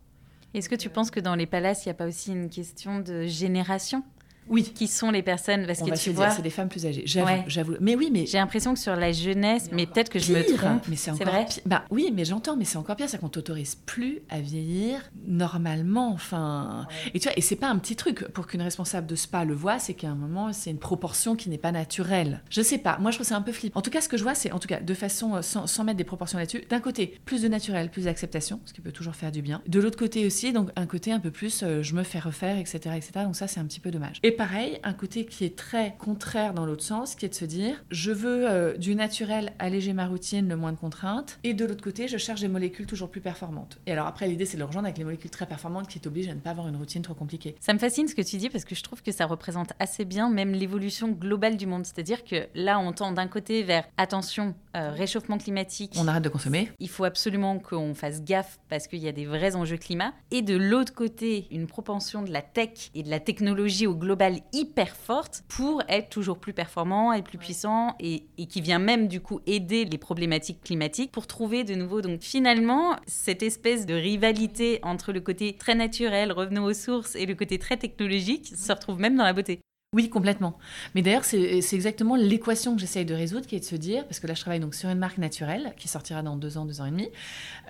Est-ce que tu penses que dans les palaces, il n'y a pas aussi une question de génération? Oui. Qui sont les personnes Parce que tu vois, c'est des femmes plus âgées. J'avoue, j'avoue. Mais oui, mais j'ai l'impression que sur la jeunesse, mais peut-être que je me trompe. Mais c'est encore vrai. Bah oui, mais j'entends, mais c'est encore pire, c'est qu'on t'autorise plus à vieillir normalement. Enfin, et tu vois, et c'est pas un petit truc pour qu'une responsable de spa le voit, c'est qu'à un moment, c'est une proportion qui n'est pas naturelle. Je sais pas. Moi, je trouve c'est un peu flippant. En tout cas, ce que je vois, c'est en tout cas de façon euh, sans, sans mettre des proportions là-dessus. D'un côté, plus de naturel, plus d'acceptation, ce qui peut toujours faire du bien. De l'autre côté aussi, donc un côté un peu plus, euh, je me fais refaire, etc., etc. Donc ça, c'est un petit peu dommage. Et pareil, un côté qui est très contraire dans l'autre sens, qui est de se dire je veux euh, du naturel alléger ma routine, le moins de contraintes, et de l'autre côté, je cherche des molécules toujours plus performantes. Et alors après, l'idée, c'est de le rejoindre avec les molécules très performantes qui t'obligent à ne pas avoir une routine trop compliquée. Ça me fascine ce que tu dis parce que je trouve que ça représente assez bien même l'évolution globale du monde. C'est-à-dire que là, on tend d'un côté vers attention, euh, réchauffement climatique. On arrête de consommer. Il faut absolument qu'on fasse gaffe parce qu'il y a des vrais enjeux climat. Et de l'autre côté, une propension de la tech et de la technologie au global hyper forte pour être toujours plus performant et plus puissant et, qui vient même du coup aider les problématiques climatiques pour trouver de nouveau. Donc finalement, cette espèce de rivalité entre le côté très naturel, revenons aux sources, et le côté très technologique se retrouve même dans la beauté. Oui, complètement. Mais d'ailleurs, c'est exactement l'équation que j'essaye de résoudre, qui est de se dire, parce que là, je travaille donc sur une marque naturelle qui sortira dans deux ans, deux ans et demi,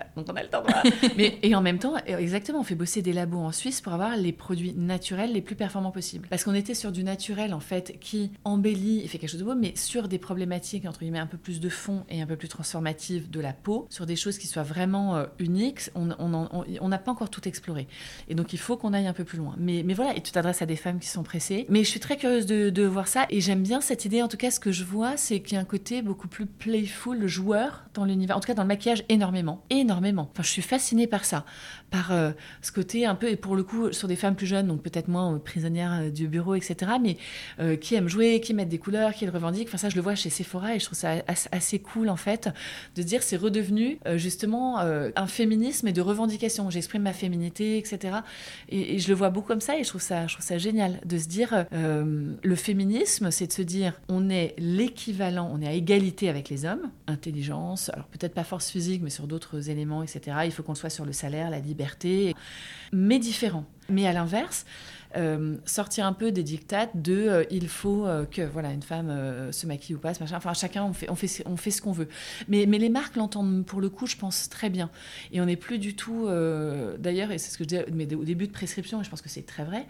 euh, donc on a le temps. Mais et en même temps, euh, exactement, on fait bosser des labos en Suisse pour avoir les produits naturels les plus performants possibles. Parce qu'on était sur du naturel en fait qui embellit et fait quelque chose de beau, mais sur des problématiques entre guillemets un peu plus de fond et un peu plus transformatives de la peau, sur des choses qui soient vraiment euh, uniques. On n'a on, pas encore tout exploré, et donc il faut qu'on aille un peu plus loin. Mais, mais voilà, et tu t'adresses à des femmes qui sont pressées. Mais je suis très curieuse de, voir ça et j'aime bien cette idée. En tout cas, ce que je vois, c'est qu'il y a un côté beaucoup plus playful, joueur dans l'univers. En tout cas, dans le maquillage, énormément. Énormément. Enfin, je suis fascinée par ça. Par euh, ce côté un peu, et pour le coup, sur des femmes plus jeunes, donc peut-être moins euh, prisonnières euh, du bureau, etc., mais qui aiment jouer, qui mettent des couleurs, qui le revendiquent. Enfin, ça, je le vois chez Sephora et je trouve ça assez cool, en fait, de dire c'est redevenu justement un féminisme et de revendication. J'exprime ma féminité, etc. Et, je le vois beaucoup comme ça et je trouve ça, je trouve ça génial de se dire le féminisme, c'est de se dire on est l'équivalent, on est à égalité avec les hommes, intelligence, alors peut-être pas force physique, mais sur d'autres éléments, etc. Il faut qu'on soit sur le salaire, la liberté, mais différent. Mais à l'inverse, euh, sortir un peu des dictates de euh, il faut que voilà une femme se maquille ou pas, machin. Enfin, chacun on fait, on fait, ce qu'on veut. Mais, mais les marques l'entendent pour le coup, je pense très bien. Et on n'est plus du tout. D'ailleurs, et c'est ce que je disais mais au début de prescription, et je pense que c'est très vrai.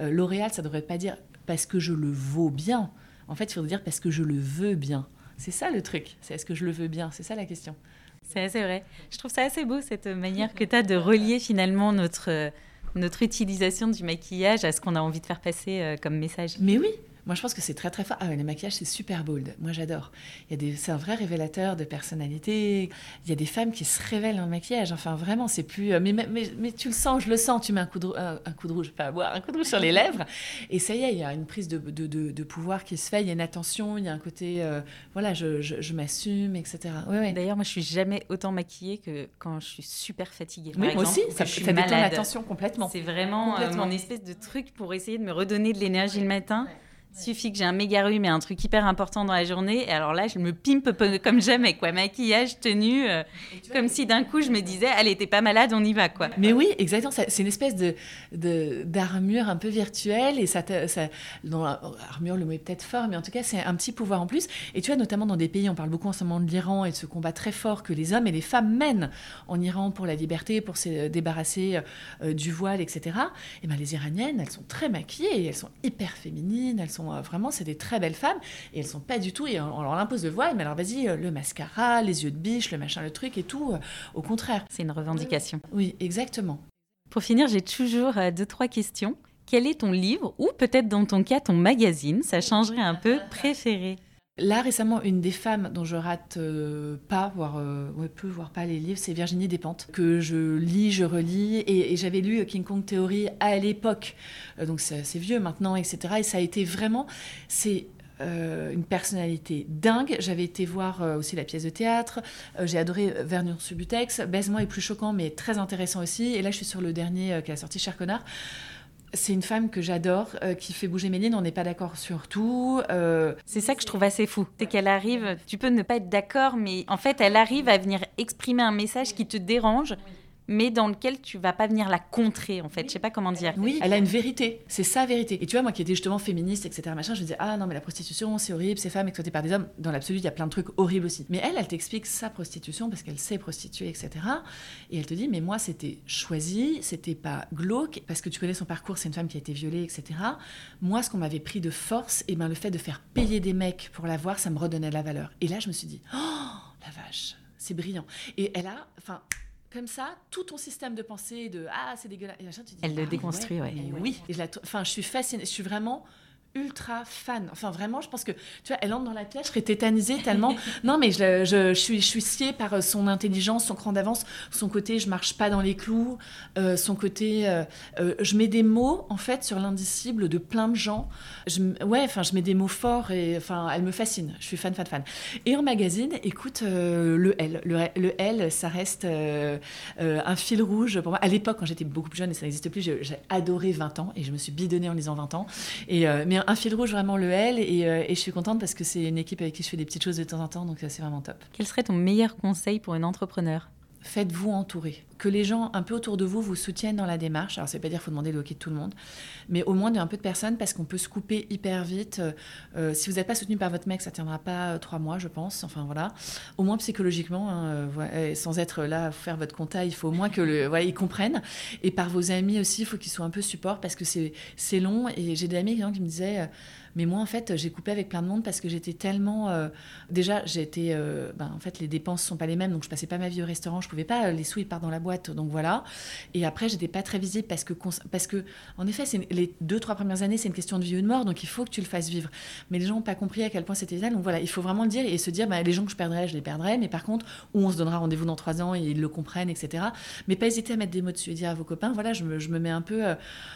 L'Oréal, ça devrait pas dire parce que je le vaux bien. En fait, il faudrait dire parce que je le veux bien. C'est ça le truc. C'est est-ce que je le veux bien? C'est ça la question. C'est assez vrai. Je trouve ça assez beau, cette manière que tu as de relier finalement notre, notre utilisation du maquillage à ce qu'on a envie de faire passer euh, comme message. Mais oui, Moi, je pense que c'est très très fort. Ah, les maquillages, c'est super bold. Moi, j'adore. Il y a des, c'est un vrai révélateur de personnalité. Il y a des femmes qui se révèlent en maquillage. Enfin, vraiment, c'est plus. Euh, mais, mais, mais, tu le sens, je le sens. Tu mets un coup de, un, coup de rouge, enfin, un coup de rouge sur les lèvres, et ça y est, il y a une prise de, de, de, pouvoir qui se fait. Il y a une attention. Il y a un côté, euh, voilà, je, je, m'assume, etc. Ouais, D'ailleurs, moi, je suis jamais autant maquillée que quand je suis super fatiguée. oui, moi aussi. Ça, ça détend l'attention complètement. C'est vraiment euh, mon espèce de truc pour essayer de me redonner de l'énergie le matin. Suffit que j'ai un méga rhume et un truc hyper important dans la journée. Et alors là, je me pimpe comme jamais, quoi. Maquillage, tenue, euh, comme si d'un coup je me disais, allez, t'es pas malade, on y va, quoi. Mais oui, exactement. C'est une espèce de d'armure un peu virtuelle. Et ça, ça dans l'armure, le mot est peut-être fort, mais en tout cas, c'est un petit pouvoir en plus. Et tu vois, notamment dans des pays, on parle beaucoup en ce moment de l'Iran et de ce combat très fort que les hommes et les femmes mènent en Iran pour la liberté, pour se débarrasser euh, du voile, etc. Et ben, les Iraniennes, elles sont très maquillées, elles sont hyper féminines, elles sont euh, vraiment, c'est des très belles femmes et elles sont pas du tout. Et on, leur impose le voile, mais alors vas-y, euh, le mascara, les yeux de biche, le machin, le truc et tout. Euh, au contraire. C'est une revendication. Oui, exactement. Pour finir, j'ai toujours deux, trois questions. Quel est ton livre ou peut-être dans ton cas ton magazine, ça changerait un peu, préféré? Là, récemment, une des femmes dont je rate euh, pas, voire euh, peu, voire pas les livres, c'est Virginie Despentes, que je lis, je relis. Et, j'avais lu King Kong Theory à l'époque, euh, donc c'est vieux maintenant, etc. Et ça a été vraiment. C'est une personnalité dingue. J'avais été voir aussi la pièce de théâtre. J'ai adoré Vernon Subutex. Baise-moi est plus choquant, mais très intéressant aussi. Et là, je suis sur le dernier qui a sorti, Cher Connard. C'est une femme que j'adore, euh, qui fait bouger mes lignes. On n'est pas d'accord sur tout. Euh, c'est ça que je trouve assez fou. C'est qu'elle arrive, tu peux ne pas être d'accord, mais en fait, elle arrive à venir exprimer un message qui te dérange mais dans lequel tu vas pas venir la contrer, en fait. Je sais pas comment dire. Oui, elle a une vérité. C'est sa vérité. Et tu vois, moi qui étais justement féministe, etc., machin, je me disais, ah non, mais la prostitution, c'est horrible, ces femmes exploitées par des hommes. Dans l'absolu, il y a plein de trucs horribles aussi. Mais elle, elle t'explique sa prostitution parce qu'elle sait prostituer, etc. Et elle te dit, mais moi, c'était choisi, c'était pas glauque, parce que tu connais son parcours, c'est une femme qui a été violée, etc. Moi, ce qu'on m'avait pris de force, et ben le fait de faire payer des mecs pour la voir, ça me redonnait de la valeur. Et là, je me suis dit, oh, la vache, c'est brillant. Et elle a, enfin, comme ça, tout ton système de pensée de ah c'est dégueulasse. Et tu dis, Elle le ah déconstruit, ouais. oui. Et je, enfin, je suis fascinée. Je suis vraiment ultra fan. Enfin, vraiment, je pense que, tu vois, elle entre dans la pièce, je serais tétanisée tellement. non, mais je, je, suis, je suis sciée par euh, son intelligence, son cran d'avance, son côté je marche pas dans les clous, euh, son côté. Euh, je mets des mots, en fait, sur l'indicible de plein de gens. Je, ouais, enfin, je mets des mots forts et, enfin, elle me fascine. Je suis fan, fan, fan. Et en magazine, écoute, le L. Le, L, ça reste un fil rouge pour moi. À l'époque, quand j'étais beaucoup plus jeune et ça n'existe plus, j'ai adoré 20 ans et je me suis bidonnée en lisant 20 ans. Et, mais un fil rouge vraiment le L euh, et, je suis contente parce que c'est une équipe avec qui je fais des petites choses de temps en temps, donc c'est vraiment top. Quel serait ton meilleur conseil pour une entrepreneur? Faites-vous entourer. Que les gens un peu autour de vous vous soutiennent dans la démarche. Alors, ça veut pas dire qu'il faut demander le hockey de tout le monde, mais au moins d'un peu de personnes parce qu'on peut se couper hyper vite. Euh, si vous n'êtes pas soutenu par votre mec, ça tiendra pas trois mois, je pense. Enfin, voilà. Au moins psychologiquement, hein, sans être là à faire votre compta, il faut au moins que comprennent. Et par vos amis aussi, il faut qu'ils soient un peu support parce que c'est long. Et j'ai des amis qui me disaient mais moi, en fait, j'ai coupé avec plein de monde parce que j'étais tellement. Euh, déjà, j'étais. Euh, ben, en fait, les dépenses sont pas les mêmes, donc je passais pas ma vie au restaurant. Je pouvais pas. Euh, les sous, ils partent dans la boîte, donc voilà. Et après, j'étais pas très visible parce que, parce que en effet, les deux, trois premières années, c'est une question de vie ou de mort, donc il faut que tu le fasses vivre. Mais les gens n'ont pas compris à quel point c'était vital. Donc voilà, il faut vraiment le dire et se dire, ben, les gens que je perdrais, je les perdrais. Mais par contre, où on se donnera rendez-vous dans trois ans et ils le comprennent, etc. Mais pas hésiter à mettre des mots dessus et dire à vos copains, voilà, je me, je me mets un peu.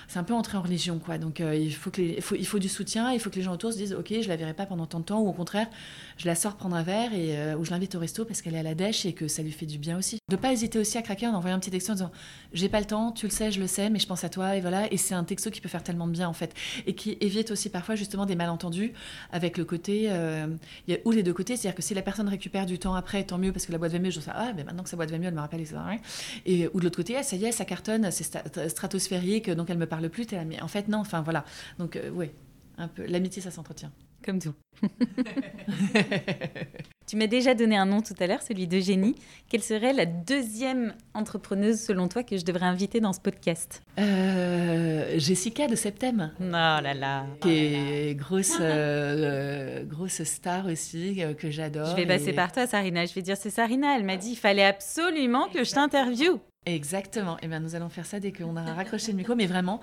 c'est un peu entrer en religion, quoi. Donc il, faut que il, faut, il faut du soutien, il faut que les gens autour se disent ok je la verrai pas pendant tant de temps ou au contraire je la sors prendre un verre et euh, ou je l'invite au resto parce qu'elle est à la dèche et que ça lui fait du bien aussi. De pas hésiter aussi à craquer en envoyant un petit texto en disant j'ai pas le temps tu le sais je le sais mais je pense à toi et voilà. Et c'est un texto qui peut faire tellement de bien en fait. Et qui évite aussi parfois justement des malentendus avec le côté euh, y a ou les deux côtés. C'est à dire que si la personne récupère du temps après tant mieux parce que la boîte va mieux je dis ah ben maintenant que sa boîte va mieux elle me rappelle etc. et ou de l'autre côté ah, ça y est ça cartonne c'est stratosphérique donc elle me parle plus mais en fait non enfin voilà. Donc euh, ouais un peu. L'amitié, ça s'entretient. Comme tout. tu m'as déjà donné un nom tout à l'heure, celui d'Eugénie. Quelle serait la deuxième entrepreneuse, selon toi, que je devrais inviter dans ce podcast? Euh, Jessica de Septem. Oh là là. Qui est grosse, euh, grosse star aussi, euh, que j'adore. Je vais passer par toi, Sarina. Je vais dire, c'est Sarina. Elle m'a dit, il fallait absolument que je t'interviewe. Exactement. Et eh bien, nous allons faire ça dès qu'on aura raccroché le micro. Mais vraiment,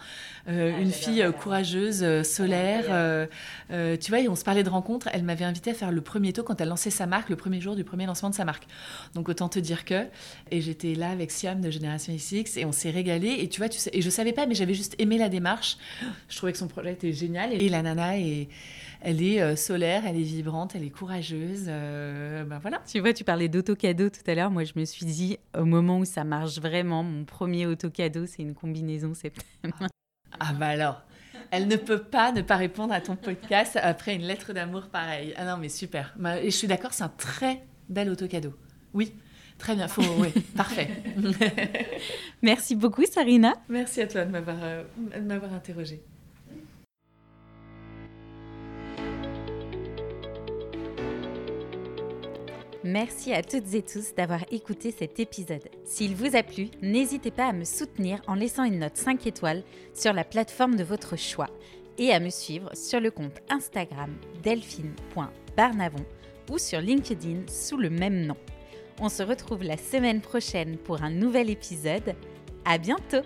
euh, ah, une fille euh, courageuse, euh, solaire. tu vois, on se parlait de rencontre. Elle m'avait invité à faire le premier taux quand elle lançait sa marque, le premier jour du premier lancement de sa marque. Donc autant te dire que. Et j'étais là avec Siam de Génération XX et on s'est régalé. Et tu vois, tu sais, et je savais pas, mais j'avais juste aimé la démarche. Je trouvais que son projet était génial. Et la nana est elle est solaire, elle est vibrante, elle est courageuse. Euh, ben voilà. Tu vois, tu parlais d'auto-cadeau tout à l'heure. Moi, je me suis dit, au moment où ça marche vraiment, mon premier auto-cadeau, c'est une combinaison septembre. Ah bah alors, elle ne peut pas ne pas répondre à ton podcast après une lettre d'amour pareille. Ah non, mais super. Et je suis d'accord, c'est un très bel auto-cadeau. Oui. Très bien, faut, oui, parfait. Merci beaucoup, Sarina. Merci à toi de m'avoir, euh, de m'avoir interrogée. Merci à toutes et tous d'avoir écouté cet épisode. S'il vous a plu, n'hésitez pas à me soutenir en laissant une note 5 étoiles sur la plateforme de votre choix et à me suivre sur le compte Instagram delphine.barnavon ou sur LinkedIn sous le même nom. On se retrouve la semaine prochaine pour un nouvel épisode. À bientôt!